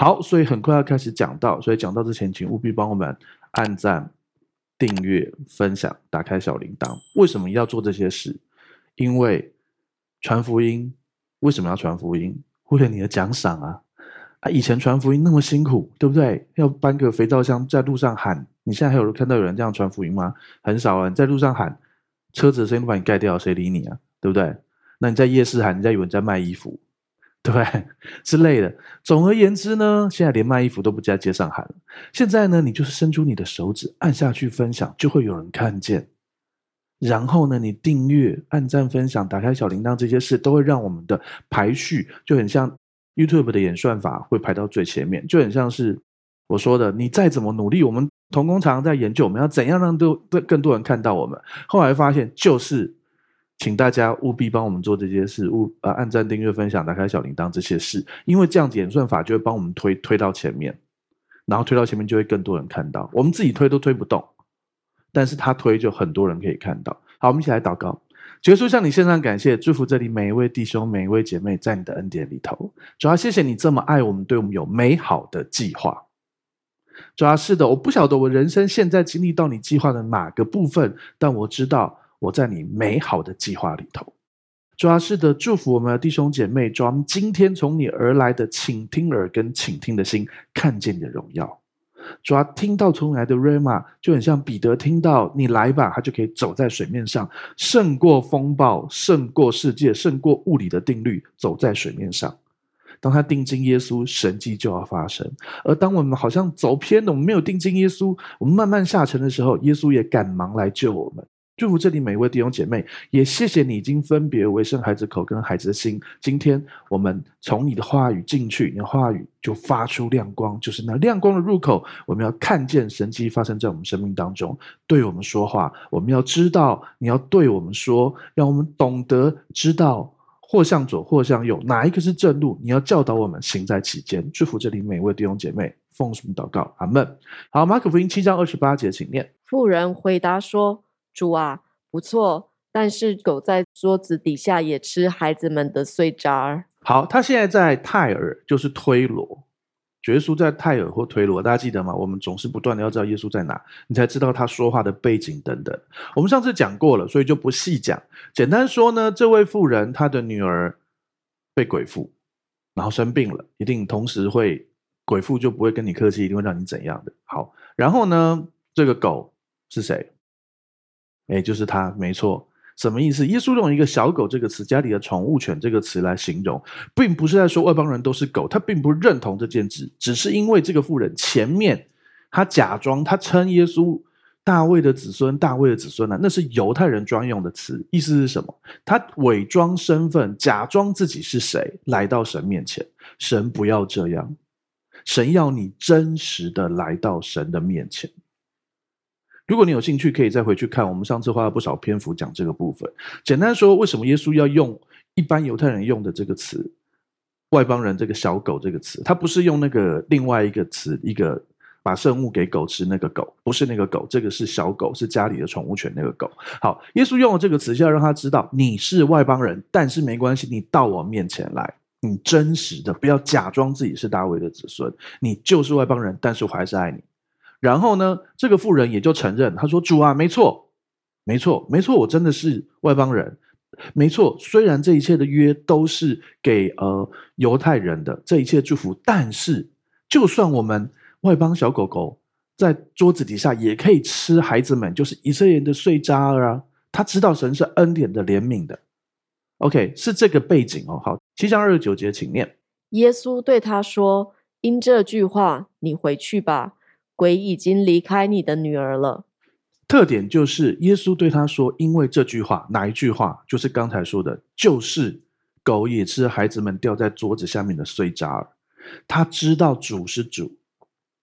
好，所以很快要开始讲到，所以讲到之前，请务必帮我们按赞、订阅、分享、打开小铃铛。为什么要做这些事？因为传福音，为什么要传福音？为了你的奖赏啊！啊，以前传福音那么辛苦，对不对？要搬个肥皂箱在路上喊，你现在还有看到有人这样传福音吗？很少啊！你在路上喊，车子的声音都把你盖掉，谁理你啊？对不对？那你在夜市喊，人家以为你在卖衣服。对不 对？之类的。总而言之呢，现在连卖衣服都不在街上喊了。现在呢，你就是伸出你的手指，按下去分享，就会有人看见。然后呢，你订阅、按赞、分享、打开小铃铛，这些事都会让我们的排序就很像 YouTube 的演算法会排到最前面，就很像是我说的，你再怎么努力，我们同工常常在研究我们要怎样让都更多人看到我们。后来发现就是。请大家务必帮我们做这些事，务呃按赞、订阅、分享、打开小铃铛这些事，因为这样子演算法就会帮我们推推到前面，然后推到前面就会更多人看到。我们自己推都推不动，但是他推就很多人可以看到。好，我们一起来祷告，结束向你献上感谢，祝福这里每一位弟兄、每一位姐妹在你的恩典里头。主要谢谢你这么爱我们，对我们有美好的计划。主要是的，我不晓得我人生现在经历到你计划的哪个部分，但我知道。我在你美好的计划里头，主要是的祝福我们的弟兄姐妹，主要今天从你而来的倾听耳跟倾听的心，看见你的荣耀。主要听到从来的 Rhema，就很像彼得听到你来吧，他就可以走在水面上，胜过风暴，胜过世界，胜过物理的定律，走在水面上。当他定睛耶稣，神迹就要发生。而当我们好像走偏了，我们没有定睛耶稣，我们慢慢下沉的时候，耶稣也赶忙来救我们。祝福这里每一位弟兄姐妹，也谢谢你已经分别为圣孩子口跟孩子的心。今天我们从你的话语进去，你的话语就发出亮光，就是那亮光的入口。我们要看见神迹发生在我们生命当中，对我们说话。我们要知道你要对我们说，让我们懂得知道或向左或向右，哪一个是正路。你要教导我们行在其间。祝福这里每一位弟兄姐妹，奉什么祷告？阿门。好，马可福音七章二十八节，请念。妇人回答说。主啊，不错，但是狗在桌子底下也吃孩子们的碎渣儿。好，他现在在泰尔，就是推罗。耶稣在泰尔或推罗，大家记得吗？我们总是不断的要知道耶稣在哪，你才知道他说话的背景等等。我们上次讲过了，所以就不细讲。简单说呢，这位妇人她的女儿被鬼附，然后生病了，一定同时会鬼附就不会跟你客气，一定会让你怎样的。好，然后呢，这个狗是谁？哎，就是他，没错。什么意思？耶稣用一个小狗这个词，家里的宠物犬这个词来形容，并不是在说外邦人都是狗，他并不认同这件事，只是因为这个妇人前面他假装他称耶稣大卫的子孙，大卫的子孙呢、那是犹太人专用的词，意思是什么？他伪装身份，假装自己是谁，来到神面前。神不要这样，神要你真实的来到神的面前。如果你有兴趣，可以再回去看。我们上次花了不少篇幅讲这个部分。简单说，为什么耶稣要用一般犹太人用的这个词“外邦人”这个小狗这个词？他不是用那个另外一个词，一个把圣物给狗吃那个狗，不是那个狗，这个是小狗，是家里的宠物犬那个狗。好，耶稣用了这个词，是要让他知道你是外邦人，但是没关系，你到我面前来，你真实的，不要假装自己是大卫的子孙，你就是外邦人，但是我还是爱你。然后呢，这个妇人也就承认，他说：“主啊，没错，没错，没错，我真的是外邦人，没错。虽然这一切的约都是给呃犹太人的，这一切祝福，但是就算我们外邦小狗狗在桌子底下也可以吃孩子们，就是以色列人的碎渣啊。他知道神是恩典的、怜悯的。OK，是这个背景哦。好，七章二十九节，请念。耶稣对他说：“因这句话，你回去吧。”鬼已经离开你的女儿了。特点就是耶稣对他说：“因为这句话，哪一句话？就是刚才说的，就是狗也吃孩子们掉在桌子下面的碎渣儿。他知道主是主，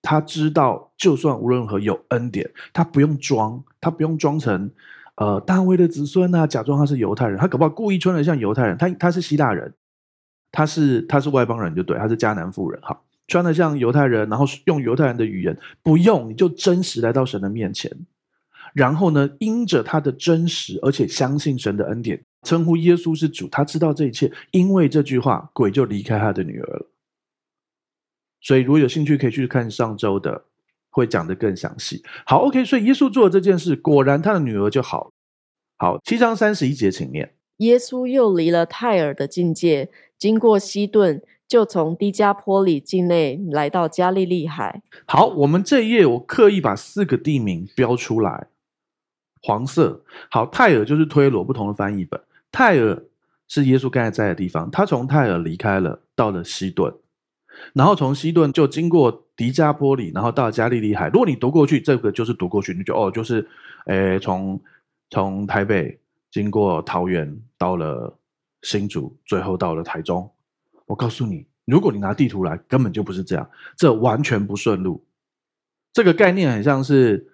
他知道就算无论如何有恩典，他不用装，他不用装成呃大卫的子孙啊，假装他是犹太人，他搞不好故意穿得像犹太人，他他是希腊人，他是他是外邦人就对，他是迦南妇人哈。”穿的像犹太人，然后用犹太人的语言，不用你就真实来到神的面前，然后呢，因着他的真实，而且相信神的恩典，称呼耶稣是主，他知道这一切，因为这句话，鬼就离开他的女儿了。所以如果有兴趣，可以去看上周的，会讲得更详细。好，OK，所以耶稣做了这件事，果然他的女儿就好。好，七章三十一节，请念。耶稣又离了泰尔的境界，经过西顿，就从迪加坡里境内来到加利利海。好，我们这一页我刻意把四个地名标出来，黄色。好，泰尔就是推罗，不同的翻译本。泰尔是耶稣刚才在的地方，他从泰尔离开了，到了西顿，然后从西顿就经过迪加坡里，然后到加利利海。如果你读过去，这个就是读过去，你就哦，就是，诶，从从台北。经过桃园，到了新竹，最后到了台中。我告诉你，如果你拿地图来，根本就不是这样，这完全不顺路。这个概念很像是，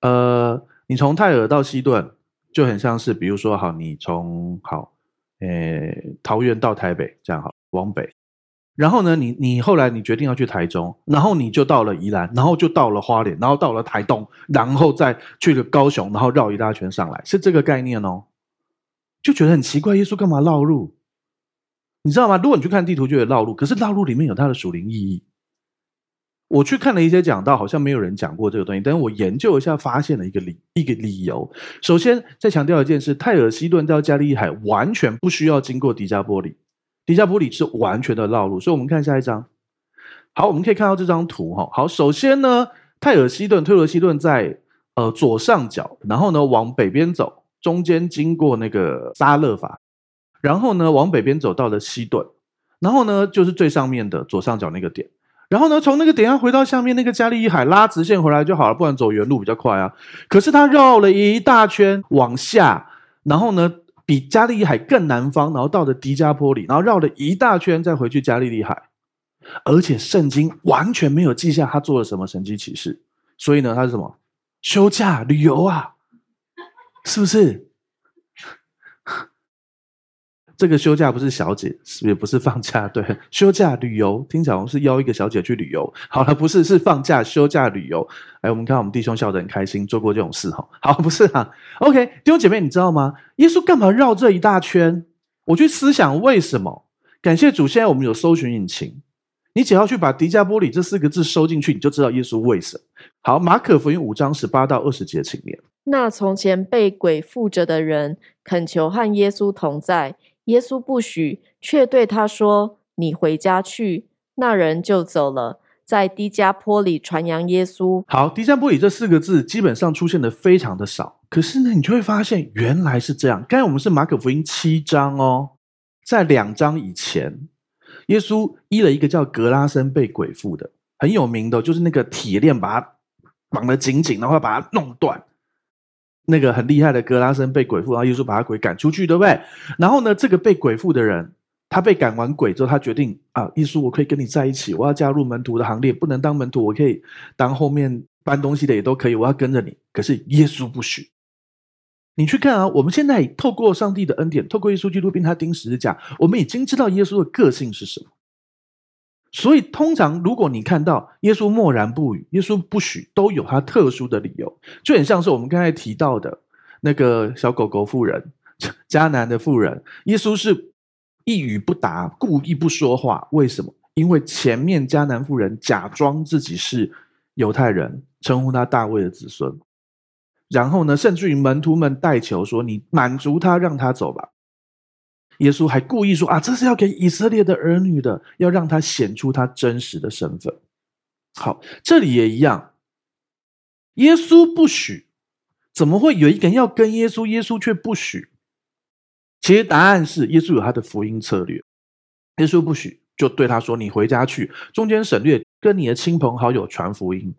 呃，你从泰尔到西顿，就很像是，比如说，好，你从好，诶，桃园到台北，这样好，往北。然后呢，你你后来你决定要去台中，然后你就到了宜兰，然后就到了花莲，然后到了台东，然后再去了高雄，然后绕一大圈上来，是这个概念哦。就觉得很奇怪，耶稣干嘛绕路？你知道吗？如果你去看地图，就有绕路，可是绕路里面有它的属灵意义。我去看了一些讲道，好像没有人讲过这个东西，但是我研究一下，发现了一个理一个理由。首先，再强调一件事：泰尔西顿到加利利海完全不需要经过迪加波里，迪加波里是完全的绕路。所以，我们看下一张。好，我们可以看到这张图哈。好，首先呢，泰尔西顿、推罗西顿在呃左上角，然后呢往北边走。中间经过那个沙勒法，然后呢往北边走到了西顿，然后呢就是最上面的左上角那个点，然后呢从那个点要回到下面那个加利利海拉直线回来就好了，不然走原路比较快啊。可是他绕了一大圈往下，然后呢比加利利海更南方，然后到了迪加波里，然后绕了一大圈再回去加利利海，而且圣经完全没有记下他做了什么神迹奇事，所以呢他是什么休假旅游啊？是不是？这个休假不是小姐，也不是放假，对，休假旅游，听起来是邀一个小姐去旅游。好了，不是，是放假休假旅游。哎，我们看我们弟兄笑得很开心，做过这种事哈。好，不是哈。OK，弟兄姐妹，你知道吗？耶稣干嘛绕这一大圈？我去思想为什么？感谢主，现在我们有搜寻引擎，你只要去把“迪迦波里”这四个字收进去，你就知道耶稣为什么。好，马可福音五章十八到二十节，请念。那从前被鬼附着的人恳求和耶稣同在，耶稣不许，却对他说：“你回家去。”那人就走了，在低加坡里传扬耶稣。好，低加坡里这四个字基本上出现的非常的少，可是呢，你就会发现原来是这样。刚才我们是马可福音七章哦，在两章以前，耶稣医了一个叫格拉森被鬼附的，很有名的，就是那个铁链把他绑得紧紧，然后把它弄断。那个很厉害的格拉森被鬼附，然后耶稣把他鬼赶出去，对不对？然后呢，这个被鬼附的人，他被赶完鬼之后，他决定啊，耶稣，我可以跟你在一起，我要加入门徒的行列。不能当门徒，我可以当后面搬东西的也都可以，我要跟着你。可是耶稣不许。你去看啊，我们现在透过上帝的恩典，透过耶稣基督并他钉十字架，我们已经知道耶稣的个性是什么。所以，通常如果你看到耶稣默然不语，耶稣不许，都有他特殊的理由，就很像是我们刚才提到的那个小狗狗妇人，迦南的妇人，耶稣是一语不答，故意不说话。为什么？因为前面迦南妇人假装自己是犹太人，称呼他大卫的子孙，然后呢，甚至于门徒们代求说：“你满足他，让他走吧。”耶稣还故意说：“啊，这是要给以色列的儿女的，要让他显出他真实的身份。”好，这里也一样。耶稣不许，怎么会有一个人要跟耶稣，耶稣却不许？其实答案是，耶稣有他的福音策略。耶稣不许，就对他说：“你回家去，中间省略，跟你的亲朋好友传福音。”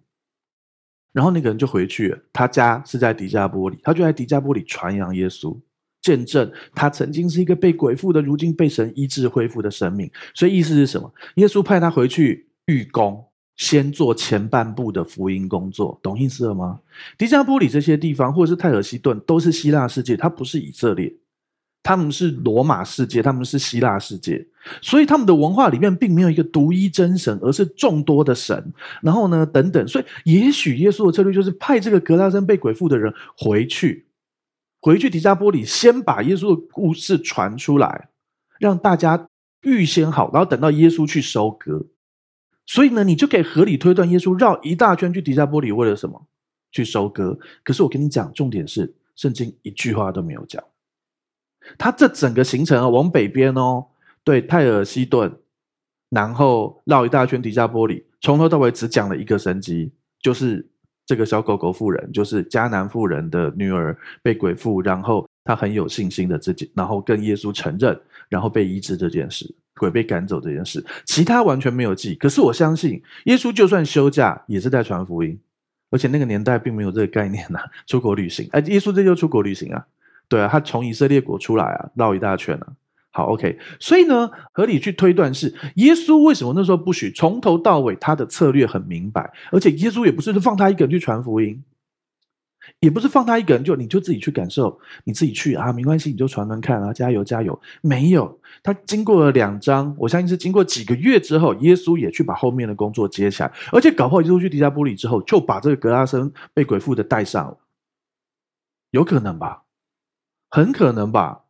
然后那个人就回去了，他家是在迪加波里，他就在迪加波里传扬耶稣。见证他曾经是一个被鬼附的，如今被神医治恢复的生命。所以意思是什么？耶稣派他回去预工，先做前半部的福音工作，懂意思了吗？迪加波里这些地方，或者是泰尔西顿，都是希腊世界，它不是以色列，他们是罗马世界，他们是希腊世界，所以他们的文化里面并没有一个独一真神，而是众多的神。然后呢，等等，所以也许耶稣的策略就是派这个格拉森被鬼附的人回去。回去迪加波里，先把耶稣的故事传出来，让大家预先好，然后等到耶稣去收割。所以呢，你就可以合理推断，耶稣绕一大圈去迪加波里为了什么？去收割。可是我跟你讲，重点是圣经一句话都没有讲。他这整个行程啊，往北边哦，对，泰尔西顿，然后绕一大圈迪加波里，从头到尾只讲了一个神迹，就是这个小狗狗妇人，就是迦南妇人的女儿被鬼附，然后她很有信心的自己，然后跟耶稣承认，然后被医治这件事，鬼被赶走这件事，其他完全没有记。可是我相信，耶稣就算休假，也是在传福音，而且那个年代并没有这个概念呐、出国旅行，哎，耶稣这就出国旅行啊。对啊，他从以色列国出来啊，绕一大圈啊。好，OK，所以呢，合理去推断是耶稣为什么那时候不许？从头到尾他的策略很明白，而且耶稣也不是放他一个人去传福音，也不是放他一个人就你就自己去感受，你自己去啊，没关系，你就传传看啊，加油加油。没有，他经过了两章，我相信是经过几个月之后，耶稣也去把后面的工作接起来，而且搞不好耶稣去迪加波里之后，就把这个格拉森被鬼附的带上了，有可能吧？很可能吧。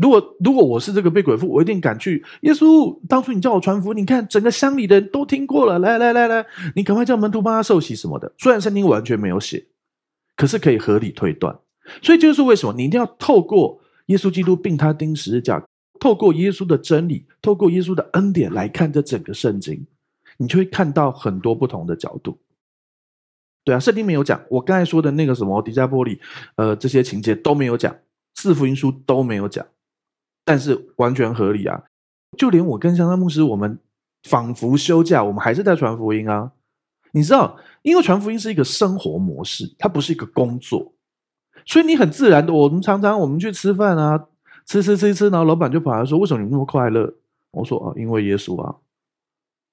如果如果我是这个被鬼附，我一定赶去。耶稣，当初你叫我传福音，你看整个乡里的人都听过了。来来来来，你赶快叫门徒帮他受洗什么的。虽然圣经完全没有写，可是可以合理推断。所以就是为什么你一定要透过耶稣基督并他钉十字架，透过耶稣的真理，透过耶稣的恩典来看这整个圣经，你就会看到很多不同的角度。对啊，圣经没有讲，我刚才说的那个什么迪迦波利，呃，这些情节都没有讲。四福音书都没有讲，但是完全合理啊！就连我跟香山牧师，我们仿佛休假，我们还是在传福音啊！你知道，因为传福音是一个生活模式，它不是一个工作，所以你很自然的，我们常常我们去吃饭啊，吃吃吃吃，然后老板就跑来说：“为什么你那么快乐？”我说：“啊，因为耶稣啊！”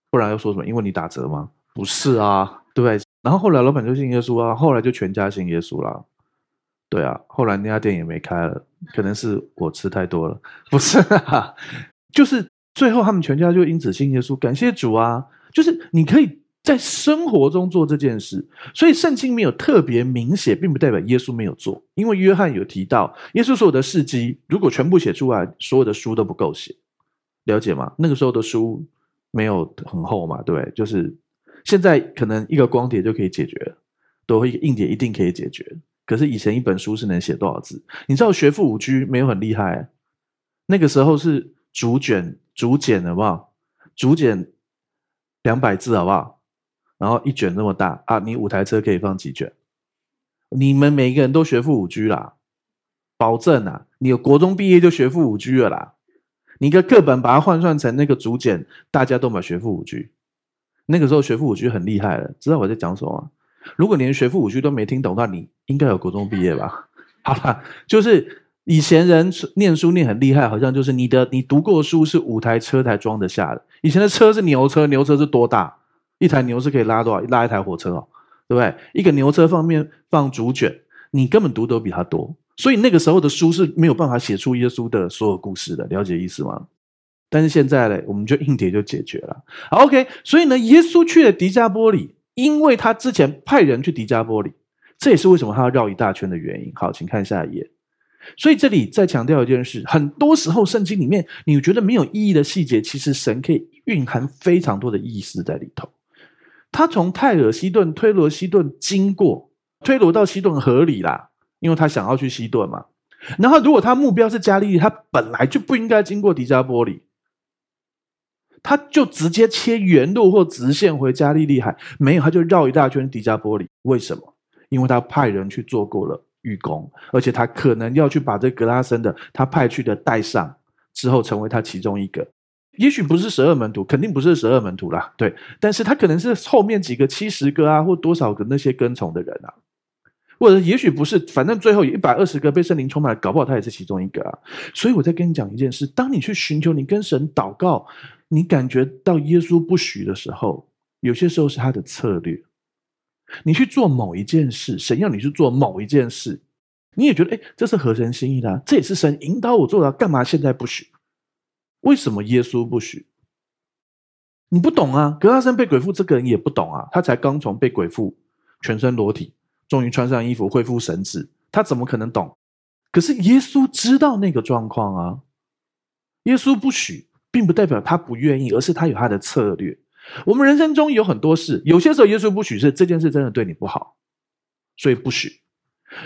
不然又说什么？因为你打折吗？不是啊，对不对？然后后来老板就信耶稣啊，后来就全家信耶稣了。对啊，后来那家店也没开了，可能是我吃太多了，不是啊，就是最后他们全家就因此信耶稣，感谢主啊！就是你可以在生活中做这件事，所以圣经没有特别明写，并不代表耶稣没有做，因为约翰有提到，耶稣所有的事迹如果全部写出来，所有的书都不够写，了解吗？那个时候的书没有很厚嘛，对，就是现在可能一个光碟就可以解决，多一个硬碟一定可以解决。可是以前一本书是能写多少字？你知道学富五车没有很厉害，那个时候是竹卷竹简好不好？竹简两百字好不好？然后一卷那么大啊！你五台车可以放几卷？你们每个人都学富五车啦，保证啊！你有国中毕业就学富五车了啦。你一个课本把它换算成那个竹简，大家都买学富五车。那个时候学富五车很厉害了，知道我在讲什么吗？如果连学富五车都没听懂，那你应该有国中毕业吧？好吧，就是以前人念书念很厉害，好像就是你的你读过书是五台车才装得下的。以前的车是牛车，牛车是多大？一台牛是可以拉多少？拉一台火车哦，对不对？一个牛车方面放竹卷，你根本读得比他多。所以那个时候的书是没有办法写出耶稣的所有故事的，了解意思吗？但是现在呢，我们就硬碟就解决了。好，OK，所以呢，耶稣去了迪加波里。因为他之前派人去迪加波里，这也是为什么他要绕一大圈的原因。好，请看下一页。所以这里再强调一件事：很多时候圣经里面你觉得没有意义的细节，其实神可以蕴含非常多的意思在里头。他从泰尔西顿、推罗西顿经过，推罗到西顿合理啦，因为他想要去西顿嘛。然后如果他目标是加利利，他本来就不应该经过迪加波里。他就直接切原路或直线回加利利海，没有，他就绕一大圈迪加波里。为什么？因为他派人去做过了预工，而且他可能要去把这格拉森的他派去的带上，之后成为他其中一个。也许不是十二门徒，肯定不是十二门徒啦，对。但是他可能是后面几个七十个啊，或多少个那些跟从的人啊，或者也许不是，反正最后有一百二十个被圣灵充满，搞不好他也是其中一个啊。所以我在跟你讲一件事：当你去寻求，你跟神祷告。你感觉到耶稣不许的时候，有些时候是他的策略。你去做某一件事，神要你去做某一件事，你也觉得，哎，这是合神心意的啊，这也是神引导我做的，干嘛现在不许？为什么耶稣不许？你不懂啊，格拉森被鬼附，这个人也不懂啊，他才刚从被鬼附，全身裸体，终于穿上衣服，恢复神智，他怎么可能懂？可是耶稣知道那个状况啊，耶稣不许。并不代表他不愿意，而是他有他的策略。我们人生中有很多事，有些时候耶稣不许是这件事真的对你不好，所以不许。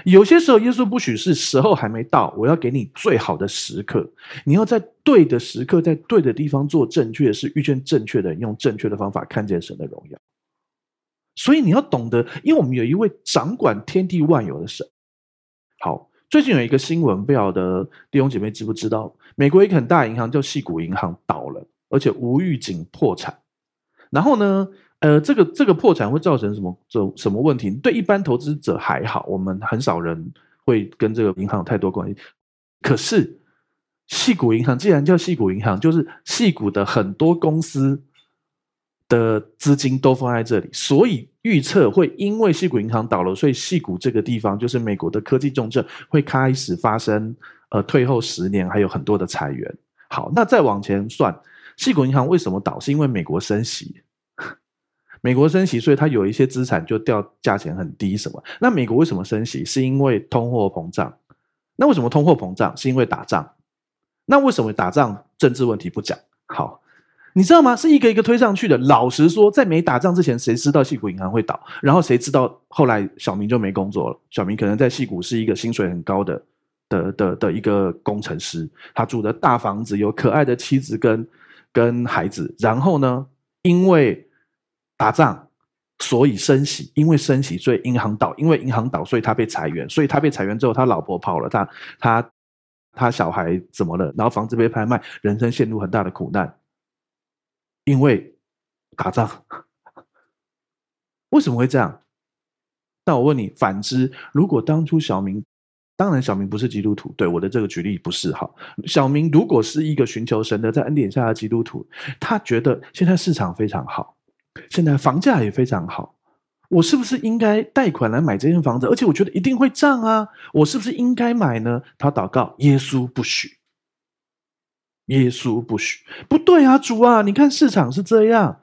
有些时候，耶稣不许是时候还没到，我要给你最好的时刻，你要在对的时刻，在对的地方做正确的事，遇见正确的人，用正确的方法看见神的荣耀。所以你要懂得，因为我们有一位掌管天地万有的神。好，最近有一个新闻，不晓得弟兄姐妹知不知道？美国一个很大银行叫矽谷银行倒了，而且无预警破产。然后呢？呃，这个这个破产会造成什么这什么问题？对一般投资者还好，我们很少人会跟这个银行有太多关系。可是，矽谷银行既然叫矽谷银行，就是矽谷的很多公司的资金都放在这里，所以预测会因为矽谷银行倒了，所以矽谷这个地方就是美国的科技重镇，会开始发生呃退后十年，还有很多的裁员。好，那再往前算，矽谷银行为什么倒？是因为美国升息。美国升息，所以它有一些资产就掉价钱很低，什么？那美国为什么升息？是因为通货膨胀。那为什么通货膨胀？是因为打仗。那为什么打仗？政治问题不讲。好，你知道吗？是一个一个推上去的。老实说，在没打仗之前，谁知道戏谷银行会倒？然后谁知道后来小明就没工作了？小明可能在戏谷是一个薪水很高的的的的一个工程师，他住的大房子，有可爱的妻子跟跟孩子。然后呢，因为打仗，所以升息，因为升息，所以银行倒，因为银行倒，所以他被裁员，所以他被裁员之后，他老婆跑了，他他他小孩怎么了？然后房子被拍卖，人生陷入很大的苦难，因为打仗。为什么会这样？那我问你，反之，如果当初小明，当然小明不是基督徒，对我的这个举例不是哈。小明如果是一个寻求神的，在恩典下的基督徒，他觉得现在市场非常好。现在房价也非常好，我是不是应该贷款来买这间房子？而且我觉得一定会涨啊，我是不是应该买呢？他祷告，耶稣不许，耶稣不许，不对啊，主啊，你看市场是这样。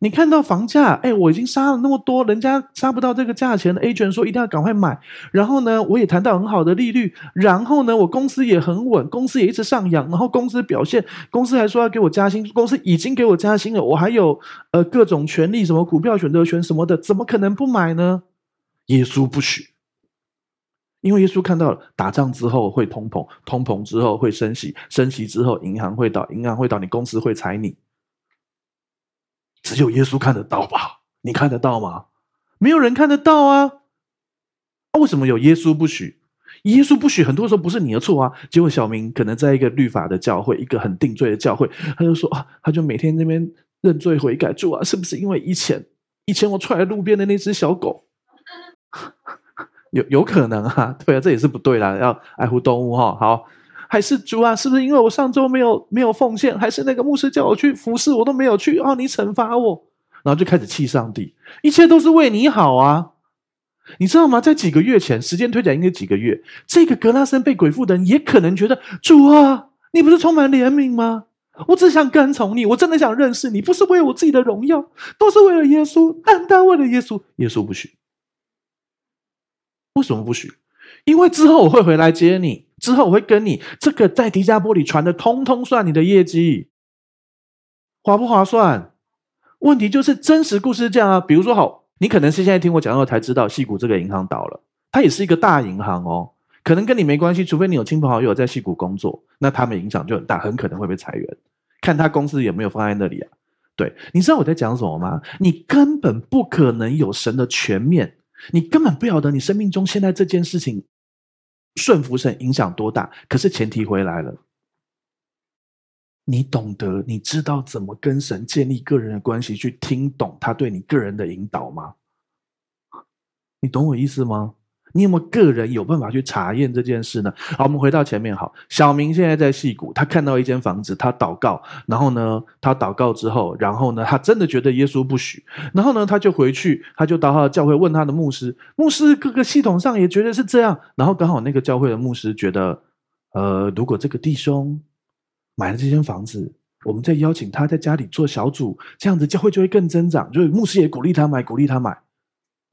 你看到房价，哎，我已经杀了那么多，人家杀不到这个价钱的 agent 说一定要赶快买。然后呢，我也谈到很好的利率。然后呢，我公司也很稳，公司也一直上扬。然后公司表现，公司还说要给我加薪，公司已经给我加薪了。我还有呃各种权利，什么股票选择权什么的，怎么可能不买呢？耶稣不许，因为耶稣看到了打仗之后会通膨，通膨之后会升息，升息之后银行会倒，银行会倒，你公司会裁你。只有耶稣看得到吧？你看得到吗？没有人看得到啊！为什么有耶稣不许？耶稣不许，很多时候不是你的错啊。结果小明可能在一个律法的教会，一个很定罪的教会，他就说啊，他就每天那边认罪悔改，主啊，是不是因为以前以前我踹路边的那只小狗？有有可能啊，对啊，这也是不对啦，要爱护动物哈。好。还是主啊？是不是因为我上周没有没有奉献？还是那个牧师叫我去服侍，我都没有去？哦，你惩罚我，然后就开始气上帝。一切都是为你好啊！你知道吗？在几个月前，时间推展应该几个月，这个格拉森被鬼附的人也可能觉得主啊，你不是充满怜悯吗？我只想跟从你，我真的想认识你，不是为我自己的荣耀，都是为了耶稣，单单为了耶稣。耶稣不许，为什么不许？因为之后我会回来接你。之后我会跟你这个在迪加波里传的，通通算你的业绩，划不划算？问题就是真实故事是这样啊。比如说，好，你可能是现在听我讲后才知道，矽谷这个银行倒了，它也是一个大银行哦，可能跟你没关系，除非你有亲朋好友在矽谷工作，那他们影响就很大，很可能会被裁员。看他公司有没有放在那里啊？对，你知道我在讲什么吗？你根本不可能有神的全面，你根本不晓得你生命中现在这件事情。顺服神影响多大？可是前提回来了，你懂得，你知道怎么跟神建立个人的关系，去听懂他对你个人的引导吗？你懂我意思吗？你有没有个人有办法去查验这件事呢？好，我们回到前面。好，小明现在在矽谷，他看到一间房子，他祷告，然后呢，他祷告之后，然后呢，他真的觉得耶稣不许，然后呢，他就回去，他就到他的教会问他的牧师，牧师各个系统上也觉得是这样，然后刚好那个教会的牧师觉得，呃，如果这个弟兄买了这间房子，我们再邀请他在家里做小组，这样子教会就会更增长，就是牧师也鼓励他买，鼓励他买，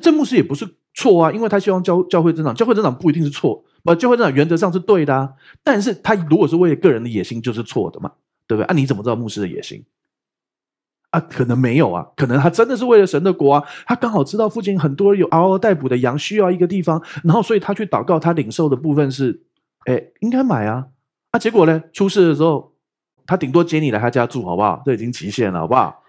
这牧师也不是。错啊，因为他希望教教会增长，教会增长不一定是错，不，教会增长原则上是对的啊。但是他如果是为了个人的野心，就是错的嘛，对不对？啊，你怎么知道牧师的野心？啊，可能没有啊，可能他真的是为了神的国啊，他刚好知道附近很多有嗷嗷待哺的羊需要一个地方，然后所以他去祷告，他领受的部分是，哎，应该买啊，啊，结果呢，出事的时候，他顶多接你来他家住，好不好？这已经极限了，好不好？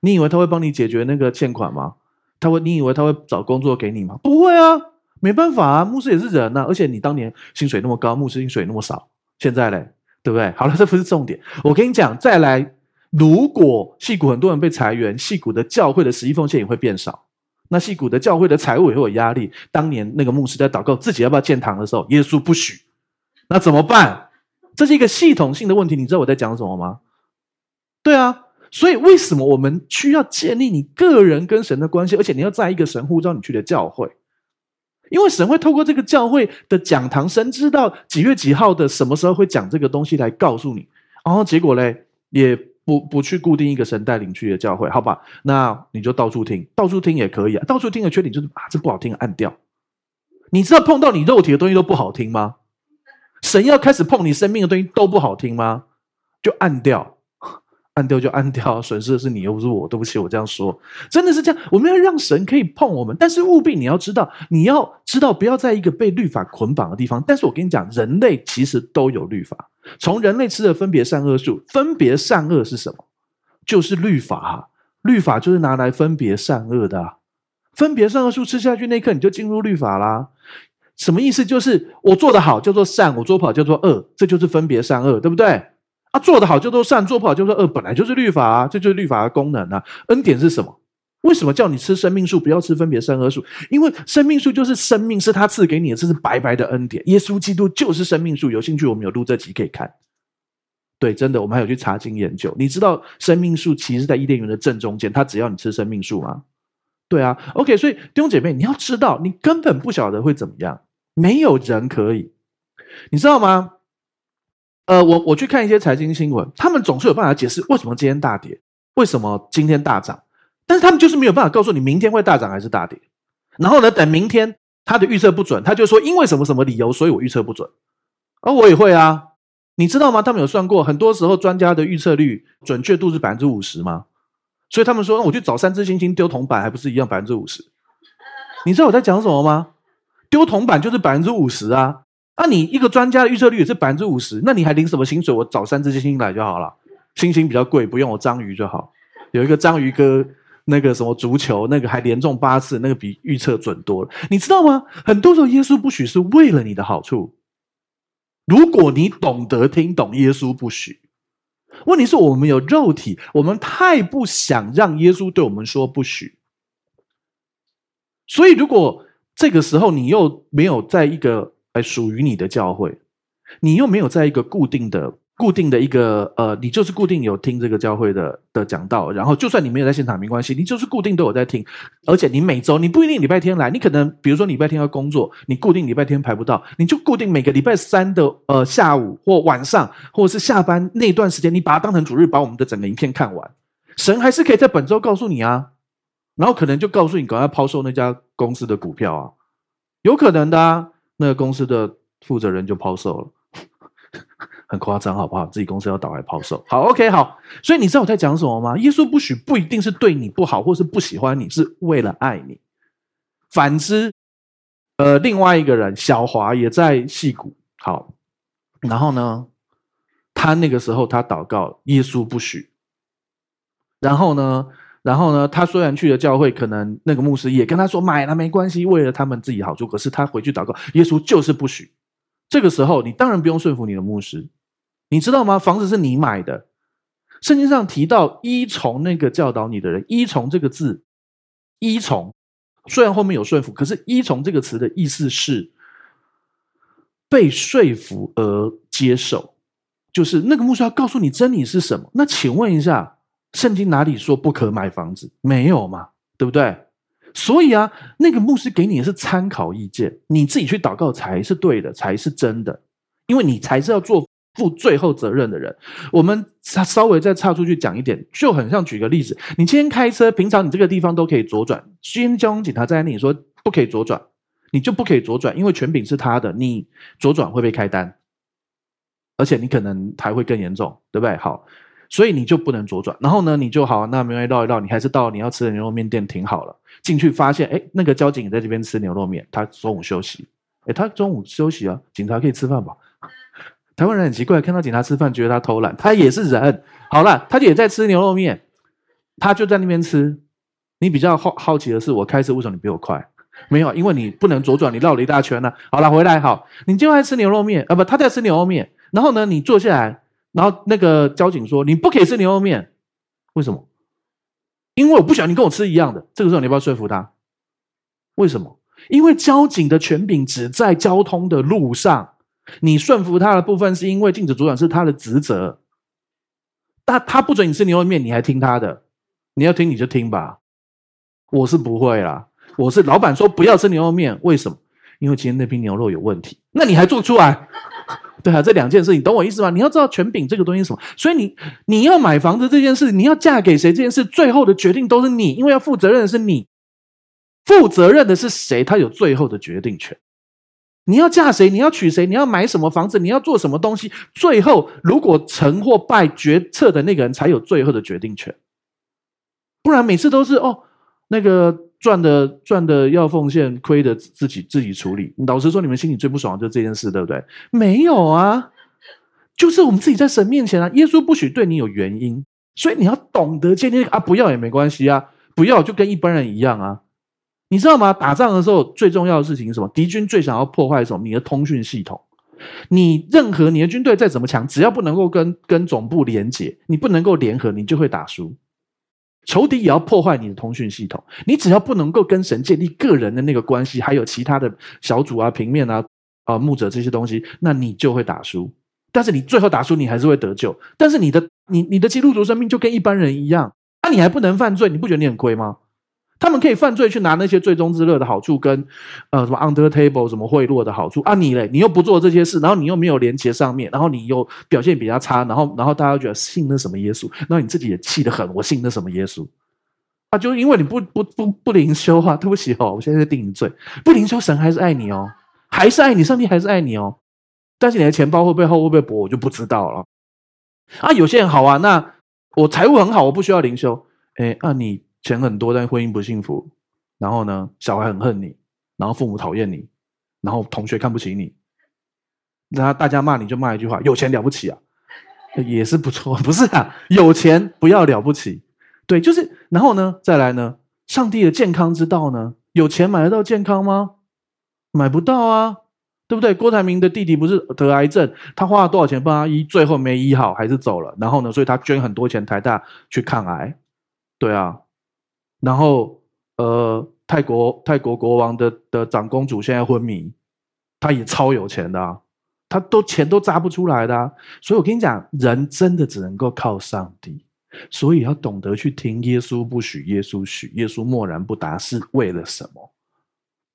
你以为他会帮你解决那个欠款吗？他会，你以为他会找工作给你吗？不会啊，没办法啊，牧师也是人呐、啊，而且你当年薪水那么高，牧师薪水那么少，现在嘞，对不对？好了，这不是重点，我跟你讲，再来。如果戏谷很多人被裁员，戏谷的教会的十一奉献也会变少，那戏谷的教会的财务也会有压力。当年那个牧师在祷告自己要不要建堂的时候，耶稣不许，那怎么办？这是一个系统性的问题，你知道我在讲什么吗？对啊，所以为什么我们需要建立你个人跟神的关系，而且你要在一个神呼召你去的教会，因为神会透过这个教会的讲堂，神知道几月几号的什么时候会讲这个东西来告诉你，然后结果嘞也。不不去固定一个神带领去的教会，好吧？那你就到处听，到处听也可以啊。到处听的缺点就是啊，这不好听，按掉。你知道碰到你肉体的东西都不好听吗？神要开始碰你生命的东西都不好听吗？就按掉。按掉就按掉，损失的是你，又不是我。对不起，我这样说，真的是这样。我们要让神可以碰我们，但是务必你要知道，你要知道，不要在一个被律法捆绑的地方。但是我跟你讲，人类其实都有律法。从人类吃的分别善恶树，分别善恶是什么？就是律法。律法就是拿来分别善恶的。分别善恶树吃下去那一刻，你就进入律法啦。什么意思？就是我做得好叫做善，我做不好叫做恶，这就是分别善恶，对不对？啊，做得好就都善，做不好就说恶，本来就是律法啊，这就是律法的功能啊。恩典是什么？为什么叫你吃生命树，不要吃分别善恶树？因为生命树就是生命，是他赐给你的，这是白白的恩典。耶稣基督就是生命树。有兴趣，我们有录这集可以看。对，真的，我们还有去查经研究。你知道生命树其实在伊甸园的正中间，他只要你吃生命树吗？对啊。OK，所以弟兄姐妹，你要知道，你根本不晓得会怎么样，没有人可以，你知道吗？呃，我我去看一些财经新闻，他们总是有办法解释为什么今天大跌，为什么今天大涨，但是他们就是没有办法告诉你明天会大涨还是大跌。然后呢，等明天他的预测不准，他就说因为什么什么理由，所以我预测不准。而我也会啊，你知道吗？他们有算过，很多时候专家的预测率准确度是百分之五十吗？所以他们说，那我去找三只猩猩丢铜板，还不是一样百分之五十？你知道我在讲什么吗？丢铜板就是百分之五十啊。那你一个专家的预测率也是百分之五十，那你还领什么薪水？我找三只猩猩来就好了，猩猩比较贵，不用我章鱼就好。有一个章鱼哥，那个什么足球，那个还连中八次，那个比预测准多了。你知道吗？很多时候耶稣不许是为了你的好处。如果你懂得听懂耶稣不许，问题是我们有肉体，我们太不想让耶稣对我们说不许。所以如果这个时候你又没有在一个来属于你的教会，你又没有在一个固定的、固定的一个呃，你就是固定有听这个教会的的讲道，然后就算你没有在现场没关系，你就是固定都有在听，而且你每周你不一定礼拜天来，你可能比如说礼拜天要工作，你固定礼拜天排不到，你就固定每个礼拜三的呃下午或晚上，或者是下班那段时间，你把它当成主日，把我们的整个影片看完，神还是可以在本周告诉你啊，然后可能就告诉你赶快抛售那家公司的股票啊，有可能的啊。那个公司的负责人就抛售了，很夸张，好不好？自己公司要倒还抛售，好，OK，好。所以你知道我在讲什么吗？耶稣不许不一定是对你不好，或是不喜欢你，是为了爱你。反之，呃，另外一个人小华也在戏谷，好，然后呢，他那个时候他祷告，耶稣不许，然后呢？然后呢，他虽然去了教会，可能那个牧师也跟他说买了没关系，为了他们自己好处。可是他回去祷告，耶稣就是不许。这个时候，你当然不用顺服你的牧师，你知道吗？房子是你买的，圣经上提到依从那个教导你的人，依从这个字，依从虽然后面有顺服，可是依从这个词的意思是被说服而接受，就是那个牧师要告诉你真理是什么。那请问一下。圣经哪里说不可买房子？没有嘛，对不对？所以啊，那个牧师给你的是参考意见，你自己去祷告才是对的，才是真的，因为你才是要做负最后责任的人。我们稍微再岔出去讲一点，就很像举个例子，你今天开车，平常你这个地方都可以左转，今天交通警察在那里说不可以左转，你就不可以左转，因为权柄是他的，你左转会被开单，而且你可能还会更严重，对不对？好。所以你就不能左转。然后呢，你就好，那没关系，绕一绕，你还是到你要吃的牛肉面店停好了，进去发现，哎，那个交警也在这边吃牛肉面，他中午休息。哎，他中午休息啊，警察可以吃饭吧？台湾人很奇怪，看到警察吃饭，觉得他偷懒，他也是人。好了，他也在吃牛肉面，他就在那边吃。你比较好好奇的是，我开车为什么你比我快？没有，因为你不能左转，你绕了一大圈呢、好了，回来好，你就爱吃牛肉面啊？不，他在吃牛肉面。然后呢，你坐下来，然后那个交警说你不可以吃牛肉面，为什么？因为我不喜欢你跟我吃一样的。这个时候你要不要说服他？为什么？因为交警的权柄只在交通的路上，你顺服他的部分是因为禁止左转是他的职责。但他不准你吃牛肉面，你还听他的？你要听你就听吧，我是不会啦。我是老板说不要吃牛肉面，为什么？因为今天那批牛肉有问题。那你还做出来？对啊，这两件事，你懂我意思吗？你要知道权柄这个东西是什么。所以你你要买房子这件事，你要嫁给谁这件事，最后的决定都是你，因为要负责任的是你。负责任的是谁？他有最后的决定权。你要嫁谁？你要娶谁？你要买什么房子？你要做什么东西？最后如果成或败决策的那个人才有最后的决定权。不然每次都是哦，那个。赚的赚的要奉献，亏的自己自己处理。老实说，你们心里最不爽的就是这件事，对不对？没有啊，就是我们自己在神面前啊。耶稣不许对你有原因，所以你要懂得今天啊，不要也没关系啊，不要就跟一般人一样啊。你知道吗？打仗的时候最重要的事情是什么？敌军最想要破坏什么？你的通讯系统。你任何你的军队再怎么强，只要不能够跟跟总部连接，你不能够联合，你就会打输。仇敌也要破坏你的通讯系统，你只要不能够跟神建立个人的那个关系，还有其他的小组啊、平面啊、啊、呃、牧者这些东西，那你就会打输。但是你最后打输，你还是会得救。但是你的你你的基督徒生命就跟一般人一样，那、啊、你还不能犯罪，你不觉得你很亏吗？他们可以犯罪去拿那些罪中之乐的好处，跟呃什么 under table 什么贿赂的好处啊，你嘞，你又不做这些事，然后你又没有连接上面，然后你又表现比较差，然后然后大家觉得信那什么耶稣，那你自己也气得很，我信那什么耶稣啊？就因为你不不不不灵修啊，对不起哦，我现在在定你罪，不灵修，神还是爱你哦，还是爱你，上帝还是爱你哦，但是你的钱包会不会厚会不会薄，我就不知道了啊。有些人好啊，那我财务很好，我不需要灵修，哎，那、啊、你。钱很多，但婚姻不幸福。然后呢，小孩很恨你，然后父母讨厌你，然后同学看不起你。那大家骂你就骂一句话：有钱了不起啊，也是不错。不是啊，有钱不要了不起。对，就是。然后呢，再来呢，上帝的健康之道呢？有钱买得到健康吗？买不到啊，对不对？郭台铭的弟弟不是得癌症，他花了多少钱帮他医，最后没医好，还是走了。然后呢，所以他捐很多钱台大去抗癌。对啊。然后，呃，泰国泰国国王的的长公主现在昏迷，她也超有钱的啊，他都钱都砸不出来的啊。所以我跟你讲，人真的只能够靠上帝，所以要懂得去听耶稣不许，耶稣许，耶稣默然不答是为了什么？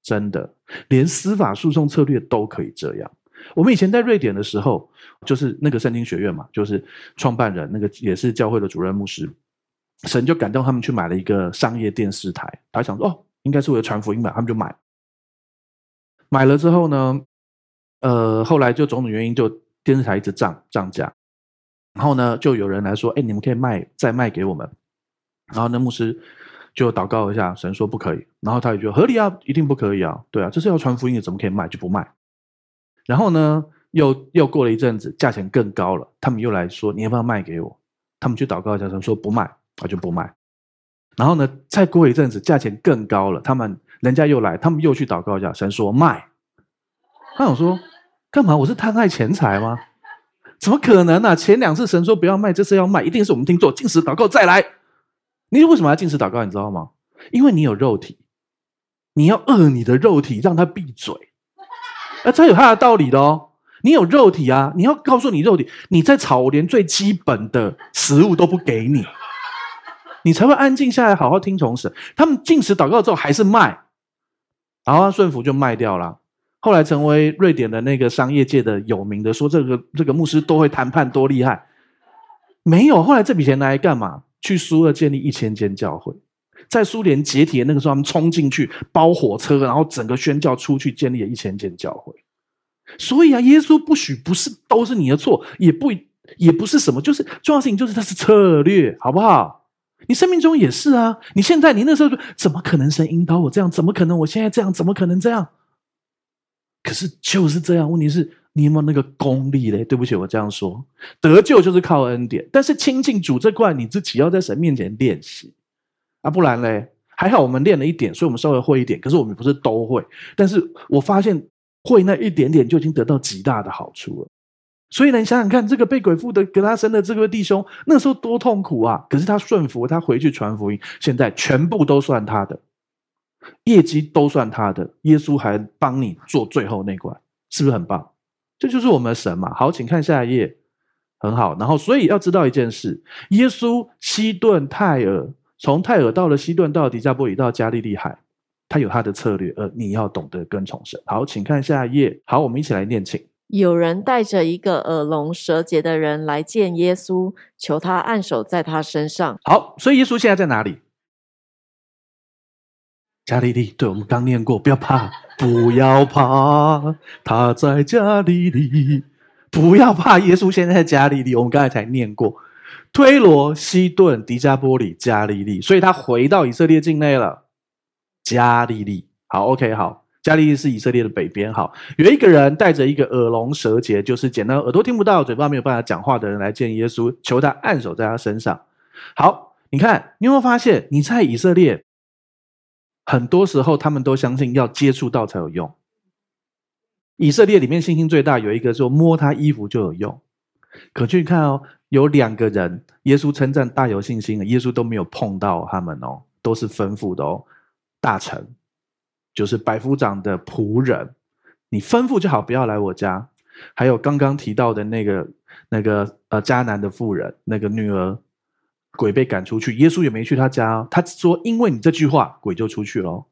真的，连司法诉讼策略都可以这样。我们以前在瑞典的时候，就是那个圣经学院嘛，就是创办人那个也是教会的主任牧师。神就感动他们去买了一个商业电视台，他想说哦，应该是为了传福音吧，他们就买。买了之后呢，呃，后来就种种原因，就电视台一直涨涨价，然后呢，就有人来说，哎，你们可以卖再卖给我们。然后呢牧师就祷告一下，神说不可以，然后他也觉得合理啊，一定不可以啊，对啊，这是要传福音的，怎么可以卖就不卖？然后呢，又又过了一阵子，价钱更高了，他们又来说，你要不要卖给我？他们去祷告一下，神说不卖。他就不卖，然后呢，再过一阵子，价钱更高了，他们人家又来，他们又去祷告一下，神说卖。他想说，干嘛？我是贪爱钱财吗？怎么可能呢、啊？前两次神说不要卖，这次要卖，一定是我们听错，禁食祷告再来。你为什么要禁食祷告？你知道吗？因为你有肉体，你要饿你的肉体，让他闭嘴。啊，这有他的道理的哦。你有肉体啊，你要告诉你肉体，你在吵，我连最基本的食物都不给你。你才会安静下来，好好听从神。他们禁食祷告之后还是卖，然后他顺服就卖掉了。后来成为瑞典的那个商业界的有名的，说这个这个牧师多会谈判，多厉害。没有，后来这笔钱拿来干嘛？去苏俄建立一千间教会，在苏联解体的那个时候，他们冲进去包火车，然后整个宣教出去，建立了一千间教会。所以啊，耶稣不许不是都是你的错，也不也不是什么，就是重要事情就是它是策略，好不好？你生命中也是啊，你现在你那时候怎么可能神引导我这样？怎么可能我现在这样？怎么可能这样？可是就是这样，问题是你有没有那个功力嘞？对不起，我这样说，得救就是靠恩典，但是亲近主这块，你自己要在神面前练习啊，不然嘞，还好我们练了一点，所以我们稍微会一点，可是我们不是都会。但是我发现会那一点点就已经得到极大的好处了。所以呢，你想想看，这个被鬼附的格拉森的这个弟兄，那时候多痛苦啊！可是他顺服，他回去传福音，现在全部都算他的，业绩都算他的。耶稣还帮你做最后那关，是不是很棒？这就是我们的神嘛！好，请看下一页，很好。然后，所以要知道一件事：耶稣西顿泰尔，从泰尔到了西顿，到了底加波里，到加利利海，他有他的策略，而你要懂得跟从神。好，请看下一页。好，我们一起来念，请。有人带着一个耳聋舌结的人来见耶稣，求他按手在他身上。好，所以耶稣现在在哪里？加利利。对，我们刚念过，不要怕，不要怕，他在加利利，不要怕。耶稣现在在加利利，我们刚才才念过，推罗、西顿、迪加波里、加利利，所以他回到以色列境内了。加利利，好，OK，好。加利利是以色列的北边，好，有一个人带着一个耳聋舌结，就是简单耳朵听不到、嘴巴没有办法讲话的人来见耶稣，求他按手在他身上。好，你看，你有没有发现你在以色列，很多时候他们都相信要接触到才有用。以色列里面信心最大有一个说摸他衣服就有用，可去看哦，有两个人，耶稣称赞大有信心，耶稣都没有碰到他们哦，都是吩咐的哦，大臣。就是百夫长的仆人，你吩咐就好，不要来我家。还有刚刚提到的那个那个呃迦南的妇人，那个女儿鬼被赶出去，耶稣也没去他家。他说：“因为你这句话，鬼就出去了。”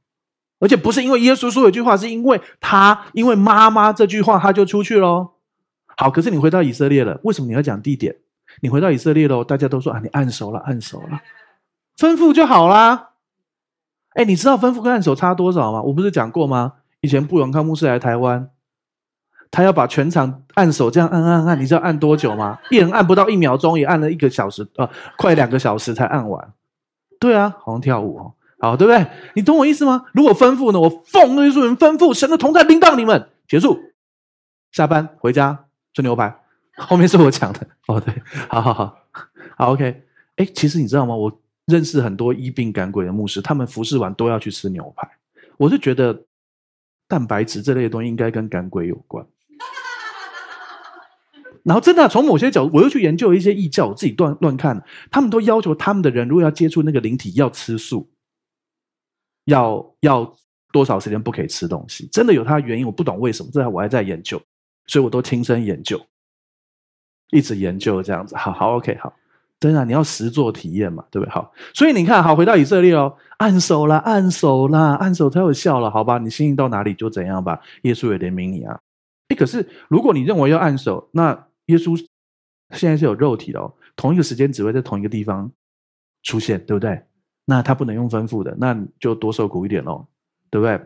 而且不是因为耶稣说一句话，是因为他因为妈妈这句话，他就出去了。好，可是你回到以色列了，为什么你要讲地点？你回到以色列了，大家都说啊，你按手了，按手了，吩咐就好啦。哎，你知道吩咐跟按手差多少吗？我不是讲过吗？以前布永康牧师来台湾，他要把全场按手这样按按按，你知道按多久吗？一人按不到一秒钟，也按了一个小时，呃，快两个小时才按完。对啊，好像跳舞哦，好，对不对？你懂我意思吗？如果吩咐呢，我奉耶稣人吩咐，神的同在临到你们，结束，下班回家吃牛排。后面是我讲的哦，对，好好好，好 OK。哎，其实你知道吗？我。认识很多医病赶鬼的牧师，他们服侍完都要去吃牛排。我是觉得蛋白质这类的东西应该跟赶鬼有关。然后真的从某些角度，我又去研究一些异教，我自己乱乱看，他们都要求他们的人如果要接触那个灵体，要吃素，要要多少时间不可以吃东西。真的有它的原因，我不懂为什么，这我还在研究，所以我都亲身研究，一直研究这样子。好好，OK，好。真的，你要实做体验嘛，对不对？好，所以你看，好，回到以色列哦，按手啦，按手啦，按手才有效了，好吧？你信心到哪里就怎样吧。耶稣也怜悯你啊。诶，可是如果你认为要按手，那耶稣现在是有肉体的哦，同一个时间只会在同一个地方出现，对不对？那他不能用吩咐的，那你就多受苦一点喽，对不对？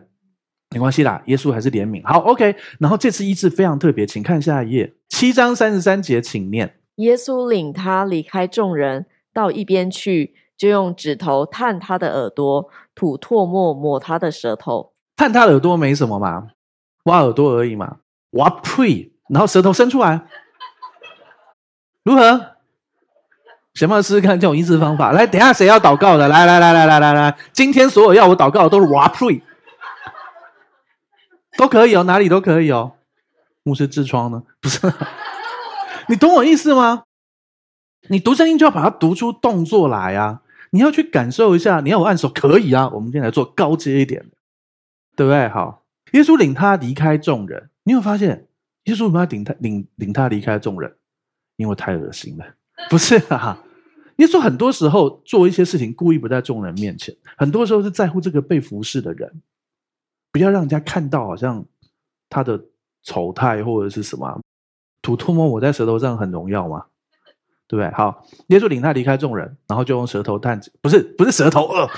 没关系啦，耶稣还是怜悯。好，OK。然后这次医治非常特别，请看下一页，七章三十三节，请念。耶稣领他离开众人，到一边去，就用指头探他的耳朵，吐唾沫抹他的舌头。探他的耳朵没什么嘛，挖耳朵而已嘛，挖呸，然后舌头伸出来，如何？想不想试试看这种医治方法？来，等下谁要祷告的？来来来来来来来，今天所有要我祷告的都是挖呸，都可以哦，哪里都可以哦。牧师痔疮呢？不是。你懂我意思吗？你读圣经就要把它读出动作来啊！你要去感受一下，你要我按手可以啊。我们今天来做高阶一点的，对不对？好，耶稣领他离开众人，你有发现耶稣为什么要领他领领他离开众人？因为太恶心了，不是啊？耶稣很多时候做一些事情，故意不在众人面前，很多时候是在乎这个被服侍的人，不要让人家看到好像他的丑态或者是什么。吐唾沫抹在舌头上很荣耀吗？对不对？好，耶稣领他离开众人，然后就用舌头探，不是不是舌头，呃，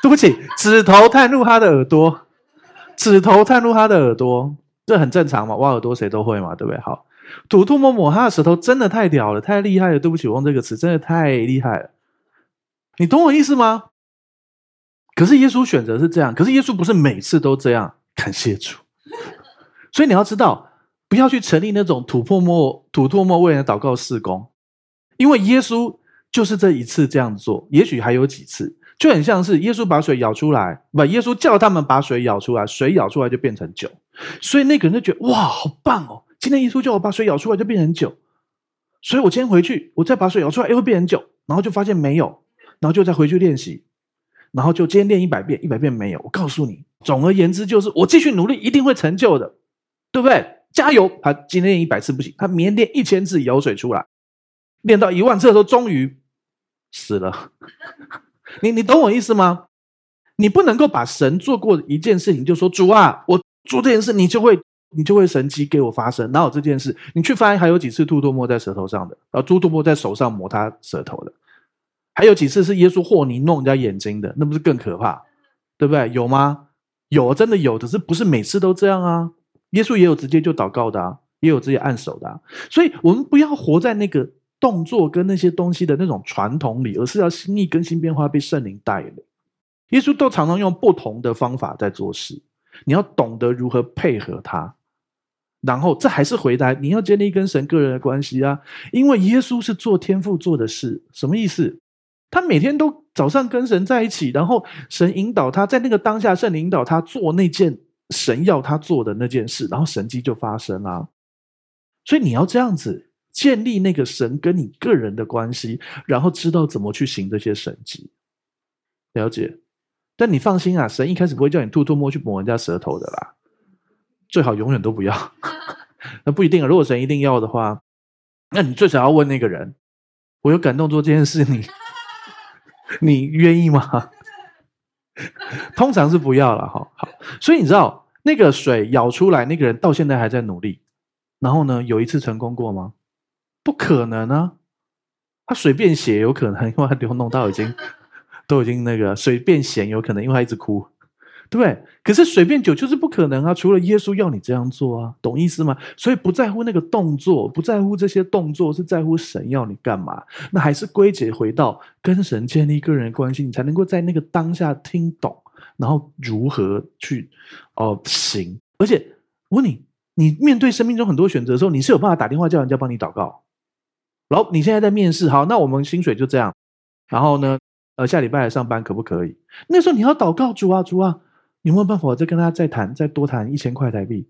对不起，指头探入他的耳朵，指头探入他的耳朵，这很正常嘛，挖耳朵谁都会嘛，对不对？好，吐唾沫抹他的舌头，真的太屌了，太厉害了。对不起，我用这个词，真的太厉害了。你懂我意思吗？可是耶稣选择是这样，可是耶稣不是每次都这样。感谢主。所以你要知道，不要去成立那种吐唾沫、吐唾沫为人祷告事工，因为耶稣就是这一次这样做，也许还有几次，就很像是耶稣把水舀出来，不，耶稣叫他们把水舀出来，水舀出来就变成酒，所以那个人就觉得哇，好棒哦！今天耶稣叫我把水舀出来就变成酒，所以我今天回去，我再把水舀出来，又会变成酒，然后就发现没有。然后就再回去练习，然后就今天练一百遍，一百遍没有。我告诉你，总而言之就是我继续努力，一定会成就的，对不对？加油！他今天练一百次不行，他明天练一千次舀水出来，练到一万次的时候，终于死了。你你懂我意思吗？你不能够把神做过一件事情就说主啊，我做这件事，你就会你就会神迹给我发生。哪有这件事？你去翻还有几次吐唾沫在舌头上的，然后吐唾沫在手上磨他舌头的。还有几次是耶稣和泥弄人家眼睛的，那不是更可怕，对不对？有吗？有，真的有，可是不是每次都这样啊。耶稣也有直接就祷告的啊，也有直接按手的啊。所以，我们不要活在那个动作跟那些东西的那种传统里，而是要心意更新变化，被圣灵带领。耶稣都常常用不同的方法在做事，你要懂得如何配合他。然后，这还是回答你要建立跟神个人的关系啊，因为耶稣是做天父做的事，什么意思？他每天都早上跟神在一起，然后神引导他在那个当下，圣灵引导他做那件神要他做的那件事，然后神迹就发生了。所以你要这样子建立那个神跟你个人的关系，然后知道怎么去行这些神迹。了解？但你放心啊，神一开始不会叫你吐唾沫去抹人家舌头的啦，最好永远都不要。那不一定啊，如果神一定要的话，那你最少要问那个人：我有感动做这件事，你。你愿意吗？通常是不要了哈。好，所以你知道那个水舀出来，那个人到现在还在努力。然后呢，有一次成功过吗？不可能啊！他水变咸有可能，因为他流弄到已经 都已经那个水变咸有可能，因为他一直哭。对？可是随便酒就是不可能啊！除了耶稣要你这样做啊，懂意思吗？所以不在乎那个动作，不在乎这些动作，是在乎神要你干嘛。那还是归结回到跟神建立个人关系，你才能够在那个当下听懂，然后如何去哦、行。而且我问你，你面对生命中很多选择的时候，你是有办法打电话叫人家帮你祷告？然后你现在在面试，好，那我们薪水就这样。然后呢，呃，下礼拜来上班可不可以？那时候你要祷告主啊，主啊。有没有办法？我再跟他再谈，再多谈一千块台币，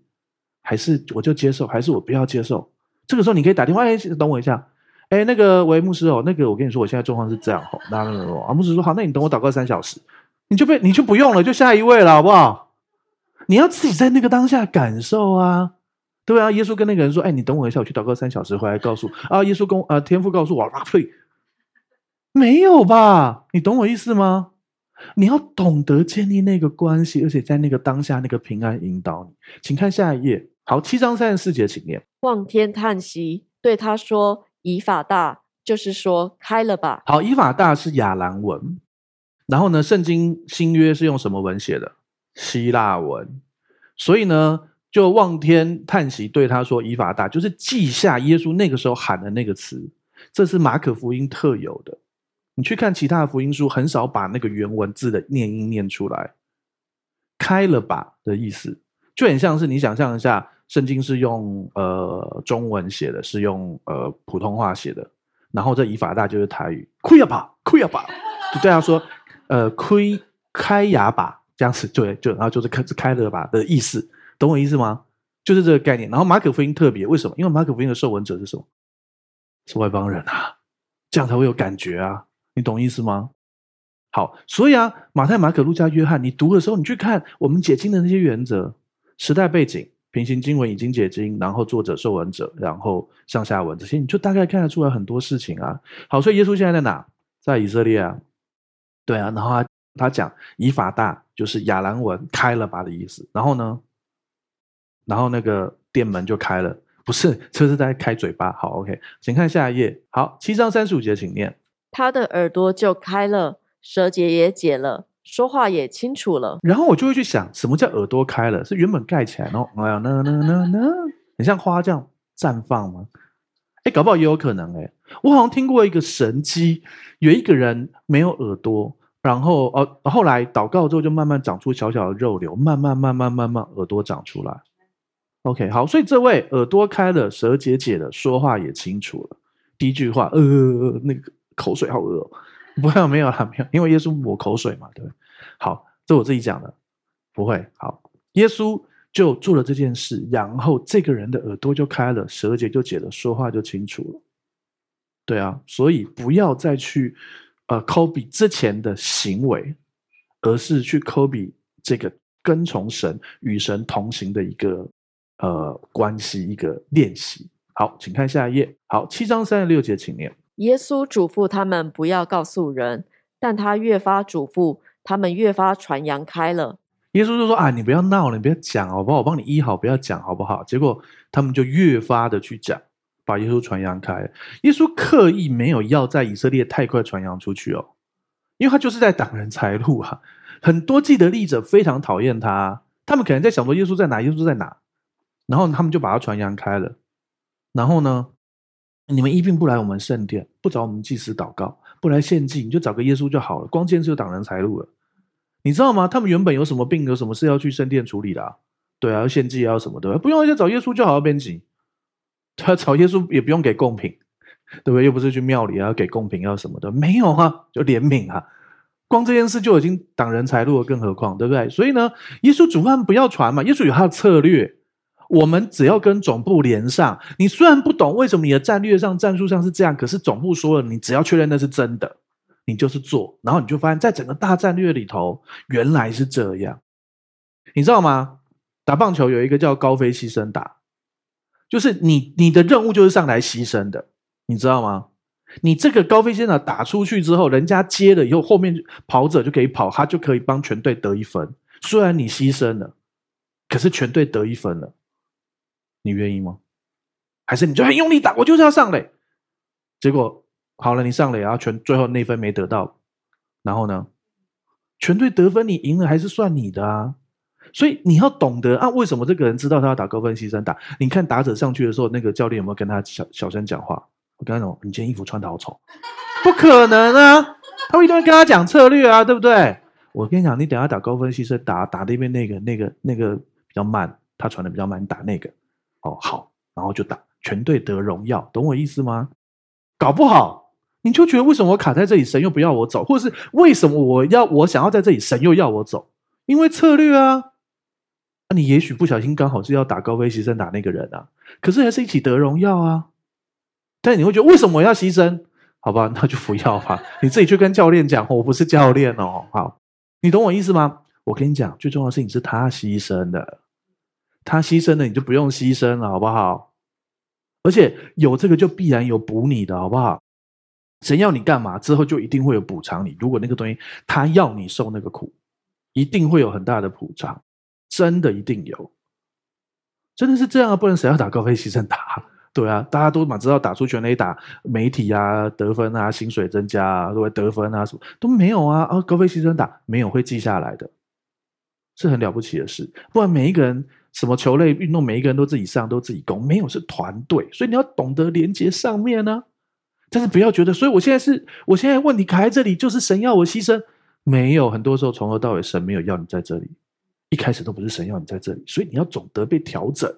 还是我就接受，还是我不要接受？这个时候你可以打电话，哎，等我一下，哎，那个喂，牧师哦，那个我跟你说，我现在状况是这样哈，那那个啊，牧师说好，那你等我祷告三小时，你就被你就不用了，就下一位了，好不好？你要自己在那个当下感受啊，对啊，耶稣跟那个人说，哎，你等我一下，我去祷告三小时，回来告诉啊，耶稣跟啊天父告诉我啊，呸，没有吧？你懂我意思吗？你要懂得建立那个关系，而且在那个当下，那个平安引导你。请看下一页。好，七章三十四节，请念。望天叹息，对他说：“以法大，就是说开了吧。”好，以法大是亚兰文。然后呢，圣经新约是用什么文写的？希腊文。所以呢，就望天叹息，对他说：“以法大，就是记下耶稣那个时候喊的那个词。这是马可福音特有的。你去看其他的福音书，很少把那个原文字的念音念出来。开了吧的意思，就很像是你想象一下，圣经是用呃中文写的，是用呃普通话写的，然后这以法大就是台语，亏了吧，亏了吧，就对他说，呃，亏开牙吧，这样子，对，就然后就是开开了吧的意思，懂我意思吗？就是这个概念。然后马可福音特别，为什么？因为马可福音的受文者是什么？是外邦人啊，这样才会有感觉啊。你懂意思吗？好，所以啊，马太、马可、路加、约翰，你读的时候，你去看我们解经的那些原则、时代背景、平行经文、已经解经，然后作者、受文者，然后上下文这些，你就大概看得出来很多事情啊。好，所以耶稣现在在哪？在以色列啊。对啊，然后他他讲以法大，就是亚兰文开了吧的意思。然后呢，然后那个店门就开了，不是，这是在开嘴巴。好，OK，请看下一页。好，七章三十五节，请念。他的耳朵就开了，舌结也解了，说话也清楚了。然后我就会去想，什么叫耳朵开了？是原本盖起来，然后哎呀，那那那那，很像花这样绽放吗？哎，搞不好也有可能哎。我好像听过一个神迹，有一个人没有耳朵，然后呃后来祷告之后就慢慢长出小小的肉瘤，慢慢慢慢慢慢耳朵长出来。OK，好，所以这位耳朵开了，舌结解了，说话也清楚了。第一句话，呃，那个口水好恶哦，不要没有啦，没有，因为耶稣抹口水嘛，对？好，这我自己讲的，不会。好，耶稣就做了这件事，然后这个人的耳朵就开了，舌结就解了，说话就清楚了。对啊，所以不要再去呃 copy 之前的行为，而是去 copy 这个跟从神、与神同行的一个。呃，关系一个练习。好，请看下一页。好，七章三十六节，请念。耶稣嘱咐他们不要告诉人，但他越发嘱咐，他们越发传扬开了。耶稣就说：“啊，你不要闹了，你不要讲，好不好？我帮你医好，不要讲，好不好？”结果他们就越发的去讲，把耶稣传扬开。耶稣刻意没有要在以色列太快传扬出去哦，因为他就是在挡人财路啊。很多既得利者非常讨厌他，他们可能在想说：耶稣在哪？耶稣在哪？然后他们就把它传扬开了。然后呢，你们一病不来我们圣殿，不找我们祭司祷告，不来献祭，你就找个耶稣就好了。光见就挡人财路了，你知道吗？他们原本有什么病，有什么事要去圣殿处理的啊？对啊，要献祭要什么的，不用就找耶稣就好了。编辑，他找耶稣也不用给贡品，对不对？又不是去庙里啊给贡品要什么的，没有啊，就怜悯啊。光这件事就已经挡人财路了，更何况对不对？所以呢，耶稣嘱咐他们不要传嘛，耶稣有他的策略。我们只要跟总部连上，你虽然不懂为什么你的战略上、战术上是这样，可是总部说了，你只要确认那是真的，你就是做，然后你就发现，在整个大战略里头，原来是这样，你知道吗？打棒球有一个叫高飞牺牲打，就是你你的任务就是上来牺牲的，你知道吗？你这个高飞先生打出去之后，人家接了以后，后面跑者就可以跑，他就可以帮全队得一分，虽然你牺牲了，可是全队得一分了。你愿意吗？还是你就很用力打？我就是要上垒。结果好了，你上垒，然后全最后那分没得到。然后呢，全队得分，你赢了还是算你的啊。所以你要懂得啊，为什么这个人知道他要打高分牺牲打？你看打者上去的时候，那个教练有没有跟他小小声讲话？我跟他讲，你今天衣服穿的好丑。不可能啊，他会一定会跟他讲策略啊，对不对？我跟你讲，你等下打高分牺牲打打那边那个那个那个比较慢，他传的比较慢，你打那个。哦，好，然后就打，全队得荣耀，懂我意思吗？搞不好你就觉得为什么我卡在这里，神又不要我走，或者是为什么我要我想要在这里，神又要我走？因为策略啊。那你也许不小心刚好是要打高飞牺牲打那个人啊，可是还是一起得荣耀啊。但你会觉得为什么我要牺牲？好吧，那就不要吧，你自己去跟教练讲，我不是教练哦。好，你懂我意思吗？我跟你讲，最重要的事情是他牺牲的。他牺牲了，你就不用牺牲了，好不好？而且有这个就必然有补你的，好不好？神要你干嘛，之后就一定会有补偿你。如果那个东西他要你受那个苦，一定会有很大的补偿，真的一定有，真的是这样啊！不然谁要打高飞牺牲打？对啊，大家都嘛知道打出全垒打，媒体啊得分啊，薪水增加啊，都会得分啊，什么都没有啊啊！高飞牺牲打没有会记下来的，是很了不起的事。不然每一个人。什么球类运动，每一个人都自己上，都自己攻，没有是团队，所以你要懂得连接上面呢、但是不要觉得，所以我现在是，我现在问题卡在这里，就是神要我牺牲，没有，很多时候从头到尾神没有要你在这里，一开始都不是神要你在这里，所以你要懂得被调整，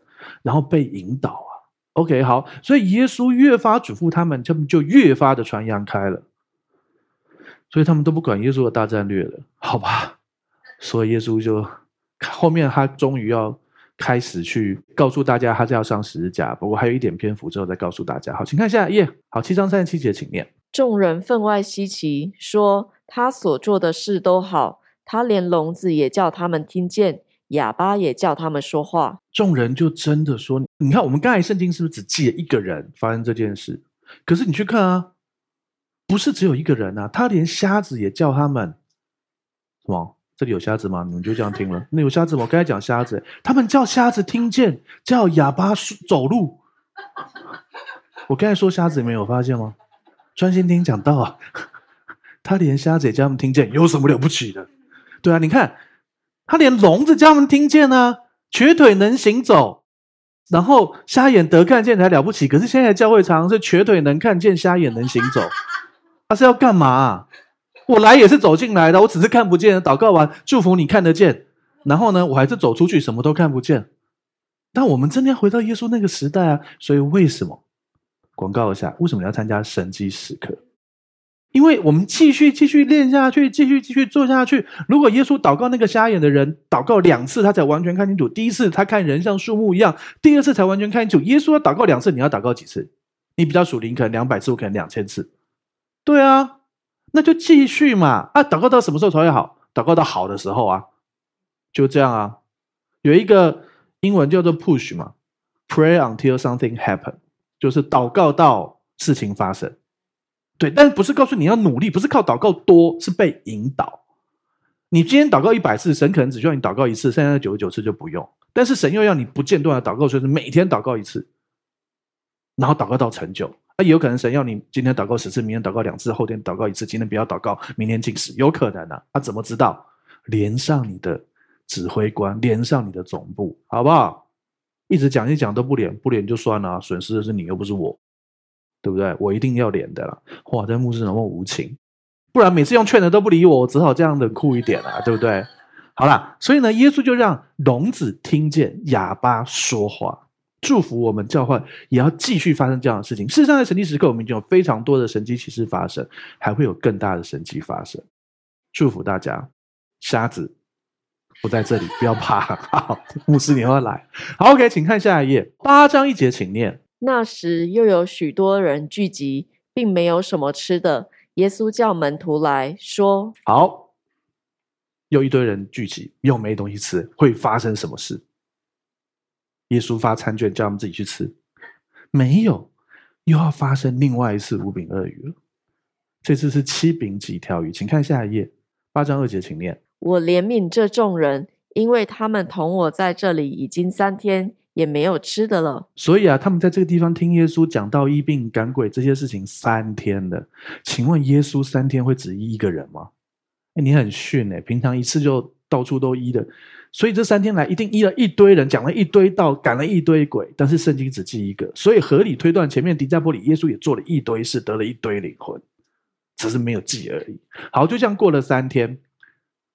然后被引导啊。OK，好，所以耶稣越发嘱咐他们，他们就越发的传扬开了，所以他们都不管耶稣的大战略了，好吧？所以耶稣就后面他终于要。开始去告诉大家，他是要上十字架。不过还有一点篇幅之后再告诉大家。好，请看下一页。好，七章三十七节，请念。众人分外稀奇，说他所做的事都好。他连聋子也叫他们听见，哑巴也叫他们说话。众人就真的说：“你看，我们刚才圣经是不是只记了一个人发生这件事？可是你去看啊，不是只有一个人啊，他连瞎子也叫他们什么？”这里有瞎子吗？你们就这样听了。那有瞎子吗？我刚才讲瞎子，他们叫瞎子听见，叫哑巴走路。我刚才说瞎子，你们有发现吗？专心听讲道啊，他连瞎子也叫他们听见，有什么了不起的？对啊，你看他连聋子叫他们听见呢，瘸腿能行走，然后瞎眼得看见才了不起，可是现在教会常常是瘸腿能看见，瞎眼能行走，他是要干嘛？我来也是走进来的，我只是看不见。祷告完祝福你看得见，然后呢，我还是走出去什么都看不见。但我们真的要回到耶稣那个时代啊！所以为什么？广告一下，为什么要参加神迹时刻？因为我们继续继续练下去，继续继续做下去。如果耶稣祷告那个瞎眼的人，祷告两次他才完全看清楚。第一次他看人像树木一样，第二次才完全看清楚。耶稣要祷告两次，你要祷告几次？你比较属灵，可能两百次，我可能两千次。对啊，那就继续嘛。啊，祷告到什么时候才会好？祷告到好的时候啊，就这样啊。有一个英文叫做 push 嘛，pray until something happen，就是祷告到事情发生。对，但不是告诉你要努力，不是靠祷告多，是被引导。你今天祷告一百次，神可能只需要你祷告一次，剩下的九十九次就不用。但是神又要你不间断的祷告，所以是每天祷告一次，然后祷告到成就。那有可能神要你今天祷告十次，明天祷告两次，后天祷告一次，今天不要祷告，明天进食，有可能啊。他怎么知道？连上你的指挥官，连上你的总部，好不好？一直讲一讲都不连，不连就算了，损失的是你，又不是我。对不对？我一定要连的了。哇，这牧师那么无情，不然每次用劝的都不理我，我只好这样冷酷一点啊，对不对？好了，所以呢，耶稣就让聋子听见，哑巴说话，祝福我们教会也要继续发生这样的事情。事实上，在神迹时刻，我们已经有非常多的神迹奇事发生，还会有更大的神迹发生。祝福大家，瞎子不在这里，不要怕。好，牧师你要来。好，OK，请看下一页，八章一节，请念。那时又有许多人聚集，并没有什么吃的。耶稣叫门徒来说：“好，又一堆人聚集，又没东西吃，会发生什么事？”耶稣发餐券叫他们自己去吃，没有，又要发生另外一次五饼二鱼了。这次是七饼几条鱼，请看下一页，八章二节，请念：“我怜悯这众人，因为他们同我在这里已经三天。”也没有吃的了，所以啊，他们在这个地方听耶稣讲到、医病、赶鬼这些事情三天的。请问耶稣三天会只医一个人吗？诶，你很逊诶，平常一次就到处都医的，所以这三天来一定医了一堆人，讲了一堆道，赶了一堆鬼。但是圣经只记一个，所以合理推断，前面迪加波里耶稣也做了一堆事，得了一堆灵魂，只是没有记而已。好，就这样过了三天。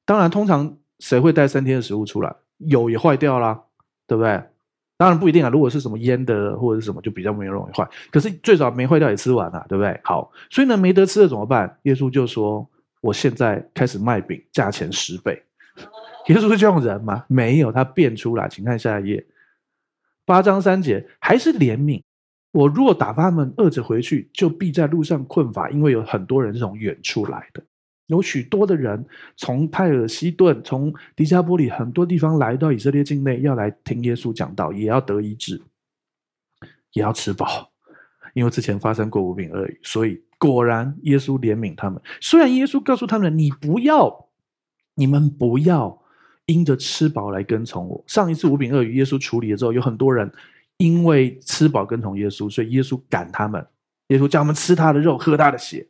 当然，通常谁会带三天的食物出来？有也坏掉啦，对不对？当然不一定啊，如果是什么腌的或者是什么，就比较没有容易坏。可是最早没坏掉也吃完了，对不对？好，所以呢，没得吃的怎么办？耶稣就说：“我现在开始卖饼，价钱十倍。”耶稣是这种人吗？没有，他变出来，请看下一页，八章三节，还是怜悯。我若打发他们饿着回去，就必在路上困乏，因为有很多人是从远处来的。有许多的人从泰尔西顿、从迪加波里很多地方来到以色列境内，要来听耶稣讲道，也要得医治，也要吃饱。因为之前发生过五饼二鱼，所以果然耶稣怜悯他们。虽然耶稣告诉他们：“你不要，你们不要因着吃饱来跟从我。”上一次五饼二鱼耶稣处理了之后，有很多人因为吃饱跟从耶稣，所以耶稣赶他们。耶稣叫他们吃他的肉，喝他的血。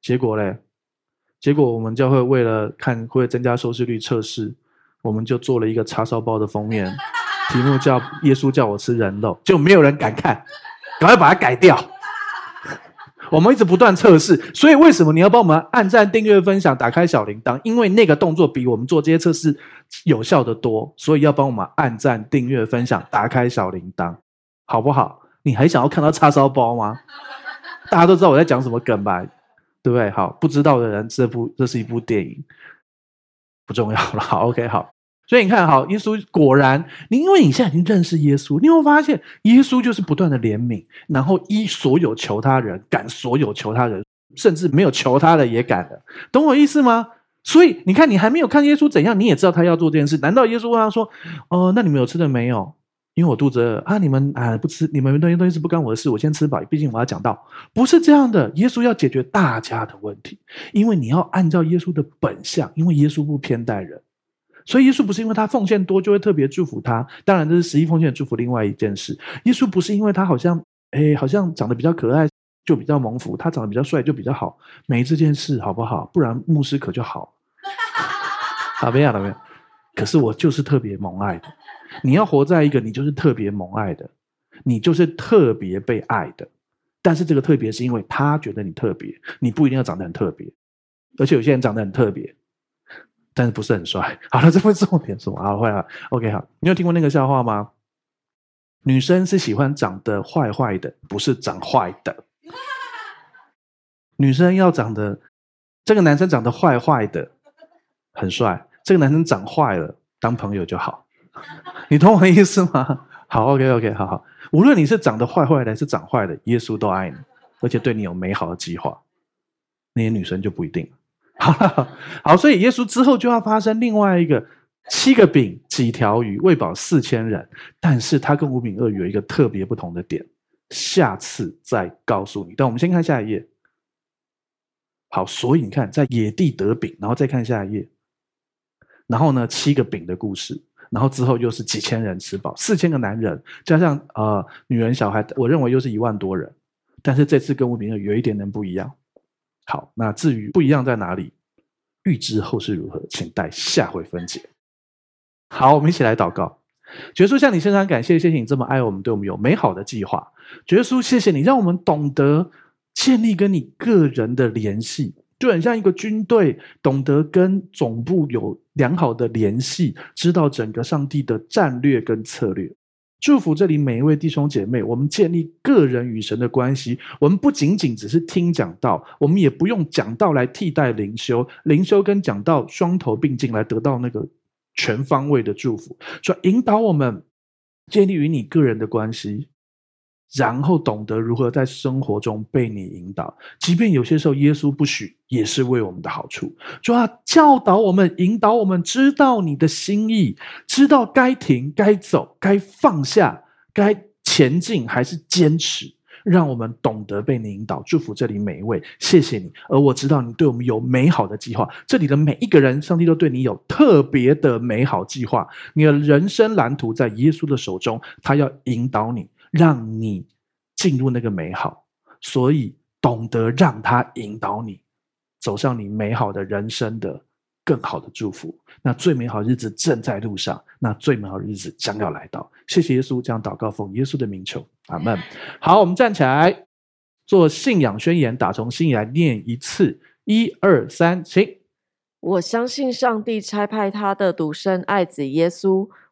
结果呢？结果我们教会为了看会增加收视率测试，我们就做了一个叉烧包的封面，题目叫“耶稣叫我吃人肉”，就没有人敢看，赶快把它改掉。我们一直不断测试，所以为什么你要帮我们按赞、订阅、分享、打开小铃铛？因为那个动作比我们做这些测试有效的多，所以要帮我们按赞、订阅、分享、打开小铃铛，好不好？你还想要看到叉烧包吗？大家都知道我在讲什么梗吧？对不对？好，不知道的人，这部这是一部电影，不重要了。好，OK，好。所以你看，好，耶稣果然，你因为你现在已经认识耶稣，你会发现耶稣就是不断的怜悯，然后依所有求他人，赶所有求他人，甚至没有求他的也赶的，懂我意思吗？所以你看，你还没有看耶稣怎样，你也知道他要做这件事。难道耶稣问他说：“哦，那你们有吃的没有？”因为我肚子饿啊，你们啊不吃，你们东西东西是不干我的事，我先吃饱，毕竟我要讲道，不是这样的。耶稣要解决大家的问题，因为你要按照耶稣的本相，因为耶稣不偏待人，所以耶稣不是因为他奉献多就会特别祝福他，当然这是十一奉献的祝福。另外一件事，耶稣不是因为他好像哎好像长得比较可爱就比较蒙福，他长得比较帅就比较好，没这件事好不好？不然牧师可就好。好没有了没有，可是我就是特别蒙爱的。你要活在一个你就是特别蒙爱的，你就是特别被爱的。但是这个特别是因为他觉得你特别，你不一定要长得很特别。而且有些人长得很特别，但是不是很帅。好了，这不是重点说，好，坏了。OK，好，你有听过那个笑话吗？女生是喜欢长得坏坏的，不是长坏的。女生要长得，这个男生长得坏坏的，很帅。这个男生长坏了，当朋友就好。你懂我的意思吗？好 okay, 好好。无论你是长得坏坏的还是长坏的，耶稣都爱你，而且对你有美好的计划。那些女生就不一定了。好，好，所以耶稣之后就要发生另外一个七个饼几条鱼喂饱四千人，但是他跟五饼二鱼有一个特别不同的点，下次再告诉你。但我们先看下一页。好，所以你看，在野地得饼，然后再看下一页，然后呢，七个饼的故事，然后之后又是几千人吃饱，四千个男人加上呃女人小孩，我认为又是一万多人，但是这次跟五饼二鱼有一点点不一样。好，那至于不一样在哪里，预知后事如何，请待下回分解。好，我们一起来祷告。主耶稣向你献上感谢，谢谢你这么爱我们，对我们有美好的计划。主耶稣，谢谢你让我们懂得建立跟你个人的联系，就很像一个军队懂得跟总部有良好的联系，知道整个上帝的战略跟策略。祝福这里每一位弟兄姐妹，我们建立个人与神的关系。我们不仅仅只是听讲道，我们也不用讲道来替代灵修，灵修跟讲道双头并进来得到那个全方位的祝福。说引导我们建立与你个人的关系。然后懂得如何在生活中被你引导，即便有些时候耶稣不许，也是为我们的好处。主啊，教导我们，引导我们，知道你的心意，知道该停、该走、该放下、该前进还是坚持，让我们懂得被你引导。祝福这里每一位，谢谢你。而我知道你对我们有美好的计划，这里的每一个人，上帝都对你有特别的美好计划。你的人生蓝图在耶稣的手中，他要引导你。让你进入那个美好，所以懂得让他引导你走上你美好的人生的更好的祝福。那最美好日子正在路上，那最美好日子将要来到。谢谢耶稣，这样祷告奉耶稣的名求，阿门。好，我们站起来做信仰宣言，打从心里来念一次，一二三，请。我相信上帝差派他的独生爱子耶稣。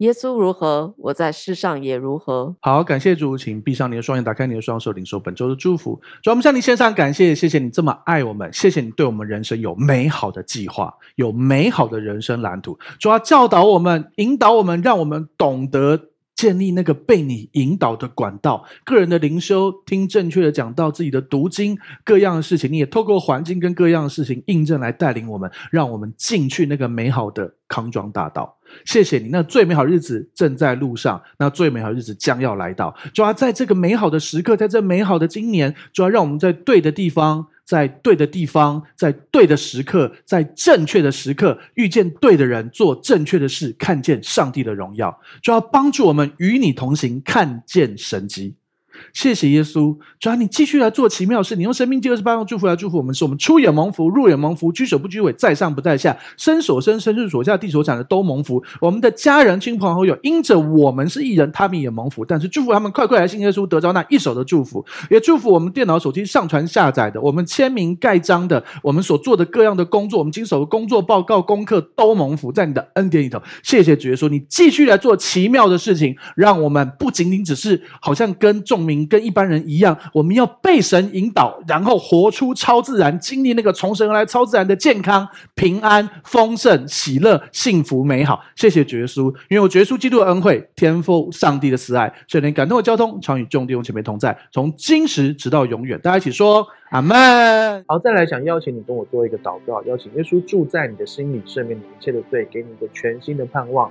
耶稣如何，我在世上也如何。好，感谢主，请闭上你的双眼，打开你的双手，领受本周的祝福。主，我们向你献上感谢，谢谢你这么爱我们，谢谢你对我们人生有美好的计划，有美好的人生蓝图。主要教导我们，引导我们，让我们懂得。建立那个被你引导的管道，个人的灵修，听正确的讲道，自己的读经，各样的事情，你也透过环境跟各样的事情印证来带领我们，让我们进去那个美好的康庄大道。谢谢你，那最美好日子正在路上，那最美好日子将要来到。就要在这个美好的时刻，在这美好的今年，就要让我们在对的地方。在对的地方，在对的时刻，在正确的时刻遇见对的人，做正确的事，看见上帝的荣耀，就要帮助我们与你同行，看见神迹。谢谢耶稣，主啊，你继续来做奇妙事。你用生命记二十八章祝福来祝福我们，使我们出也蒙福，入也蒙福，居首不居尾，在上不在下，伸所生，身处所下，地所产的都蒙福。我们的家人、亲朋好友，因着我们是义人，他们也蒙福。但是祝福他们快快来信耶稣，得着那一手的祝福。也祝福我们电脑、手机上传下载的，我们签名盖章的，我们所做的各样的工作，我们经手的工作报告、功课都蒙福，在你的恩典里头。谢谢主耶稣，你继续来做奇妙的事情，让我们不仅仅只是好像跟众民。跟一般人一样，我们要被神引导，然后活出超自然，经历那个从神而来超自然的健康、平安、丰盛、喜乐、幸福、美好。谢谢主耶稣，因为我绝稣基督的恩惠、天赋上帝的慈爱、圣灵感动的交通，常与众弟兄姐妹同在，从今时直到永远。大家一起说阿门。好，再来想邀请你跟我做一个祷告，邀请耶稣住在你的心里，赦免你一切的罪，给你一个全新的盼望。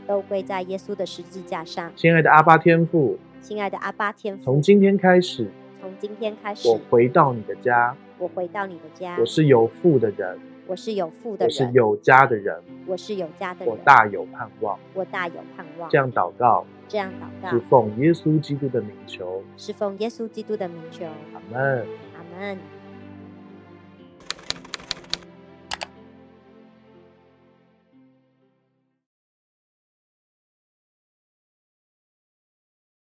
都归在耶稣的十字架上。亲爱的阿巴天父，亲爱的阿巴天父，从今天开始，从今天开始，我回到你的家，我回到你的家，我是有父的人。我是有福的人，我是有家的人，我是有家的人，我大有盼望，我大有盼望。这样祷告，这样祷告，是奉耶稣基督的名求，是奉耶稣基督的名求。阿门，阿门。